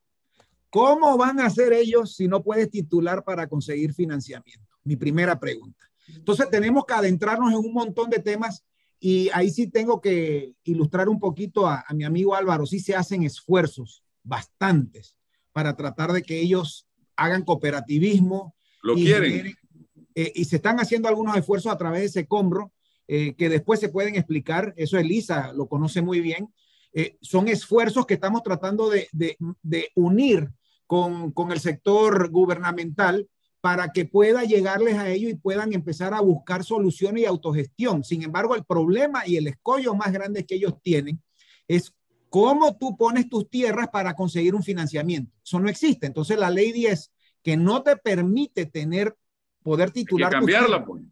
¿Cómo van a hacer ellos si no puedes titular para conseguir financiamiento? Mi primera pregunta. Entonces tenemos que adentrarnos en un montón de temas y ahí sí tengo que ilustrar un poquito a, a mi amigo Álvaro. Sí se hacen esfuerzos, bastantes, para tratar de que ellos hagan cooperativismo. Lo quieren. Eh, y se están haciendo algunos esfuerzos a través de ese combro eh, que después se pueden explicar. Eso Elisa lo conoce muy bien. Eh, son esfuerzos que estamos tratando de, de, de unir con, con, el sector gubernamental para que pueda llegarles a ellos y puedan empezar a buscar soluciones y autogestión. Sin embargo, el problema y el escollo más grande que ellos tienen es cómo tú pones tus tierras para conseguir un financiamiento. Eso no existe. Entonces, la ley 10, que no te permite tener poder titular. Hay que cambiarla, pues.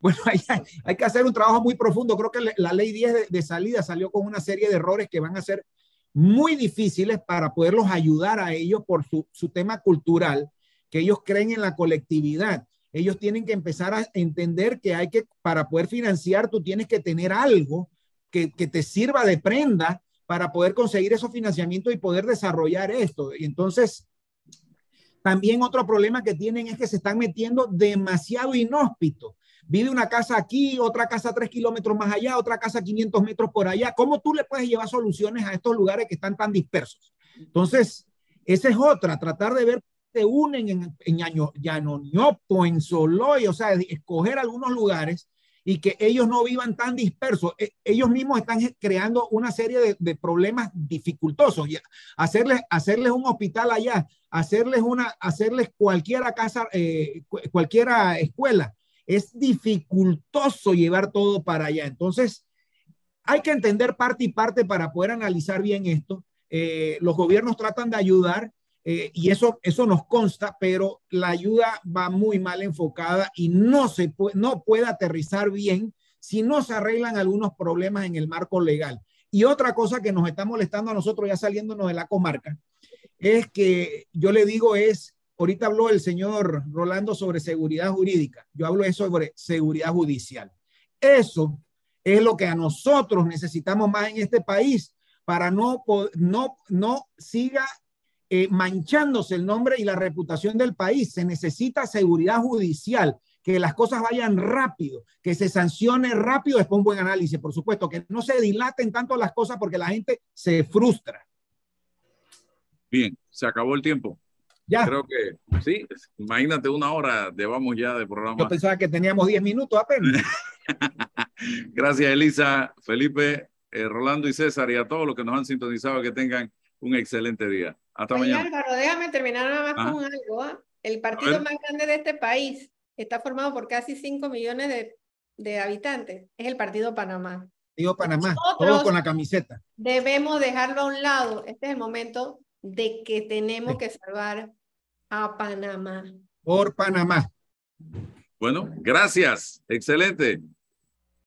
Bueno, hay, hay, que hacer un trabajo muy profundo. Creo que la ley 10 de, de, salida salió con una serie de errores que van a ser muy difíciles para poderlos ayudar a ellos por su, su tema cultural, que ellos creen en la colectividad. Ellos tienen que empezar a entender que hay que, para poder financiar, tú tienes que tener algo que, que te sirva de prenda para poder conseguir esos financiamientos y poder desarrollar esto. Y entonces, también otro problema que tienen es que se están metiendo demasiado inhóspito. Vive una casa aquí, otra casa tres kilómetros más allá, otra casa 500 metros por allá. ¿Cómo tú le puedes llevar soluciones a estos lugares que están tan dispersos? Entonces, esa es otra, tratar de ver se unen en, en Llanoñopo, en Soloy, o sea, escoger algunos lugares y que ellos no vivan tan dispersos. E, ellos mismos están creando una serie de, de problemas dificultosos. Y hacerles, hacerles un hospital allá, hacerles, una, hacerles cualquiera casa, eh, cualquiera escuela, es dificultoso llevar todo para allá. Entonces, hay que entender parte y parte para poder analizar bien esto. Eh, los gobiernos tratan de ayudar, eh, y eso, eso nos consta, pero la ayuda va muy mal enfocada y no, se no puede aterrizar bien si no se arreglan algunos problemas en el marco legal. Y otra cosa que nos está molestando a nosotros ya saliéndonos de la comarca es que yo le digo es, ahorita habló el señor Rolando sobre seguridad jurídica, yo hablo eso sobre seguridad judicial. Eso es lo que a nosotros necesitamos más en este país para no, no, no siga eh, manchándose el nombre y la reputación del país. Se necesita seguridad judicial, que las cosas vayan rápido, que se sancione rápido después un buen análisis, por supuesto, que no se dilaten tanto las cosas porque la gente se frustra. Bien, se acabó el tiempo. Ya. Creo que sí, imagínate una hora llevamos ya de programa. Yo pensaba que teníamos 10 minutos apenas. Gracias, Elisa, Felipe, eh, Rolando y César y a todos los que nos han sintonizado. Que tengan un excelente día. Hasta Oye, mañana. Álvaro, déjame terminar nada más Ajá. con algo. ¿ah? El partido más grande de este país está formado por casi 5 millones de, de habitantes. Es el Partido Panamá. Digo Panamá, Nosotros- todos con la camiseta. Debemos dejarlo a un lado. Este es el momento de que tenemos Sí. que salvar a Panamá. Por Panamá. Bueno, gracias. Excelente.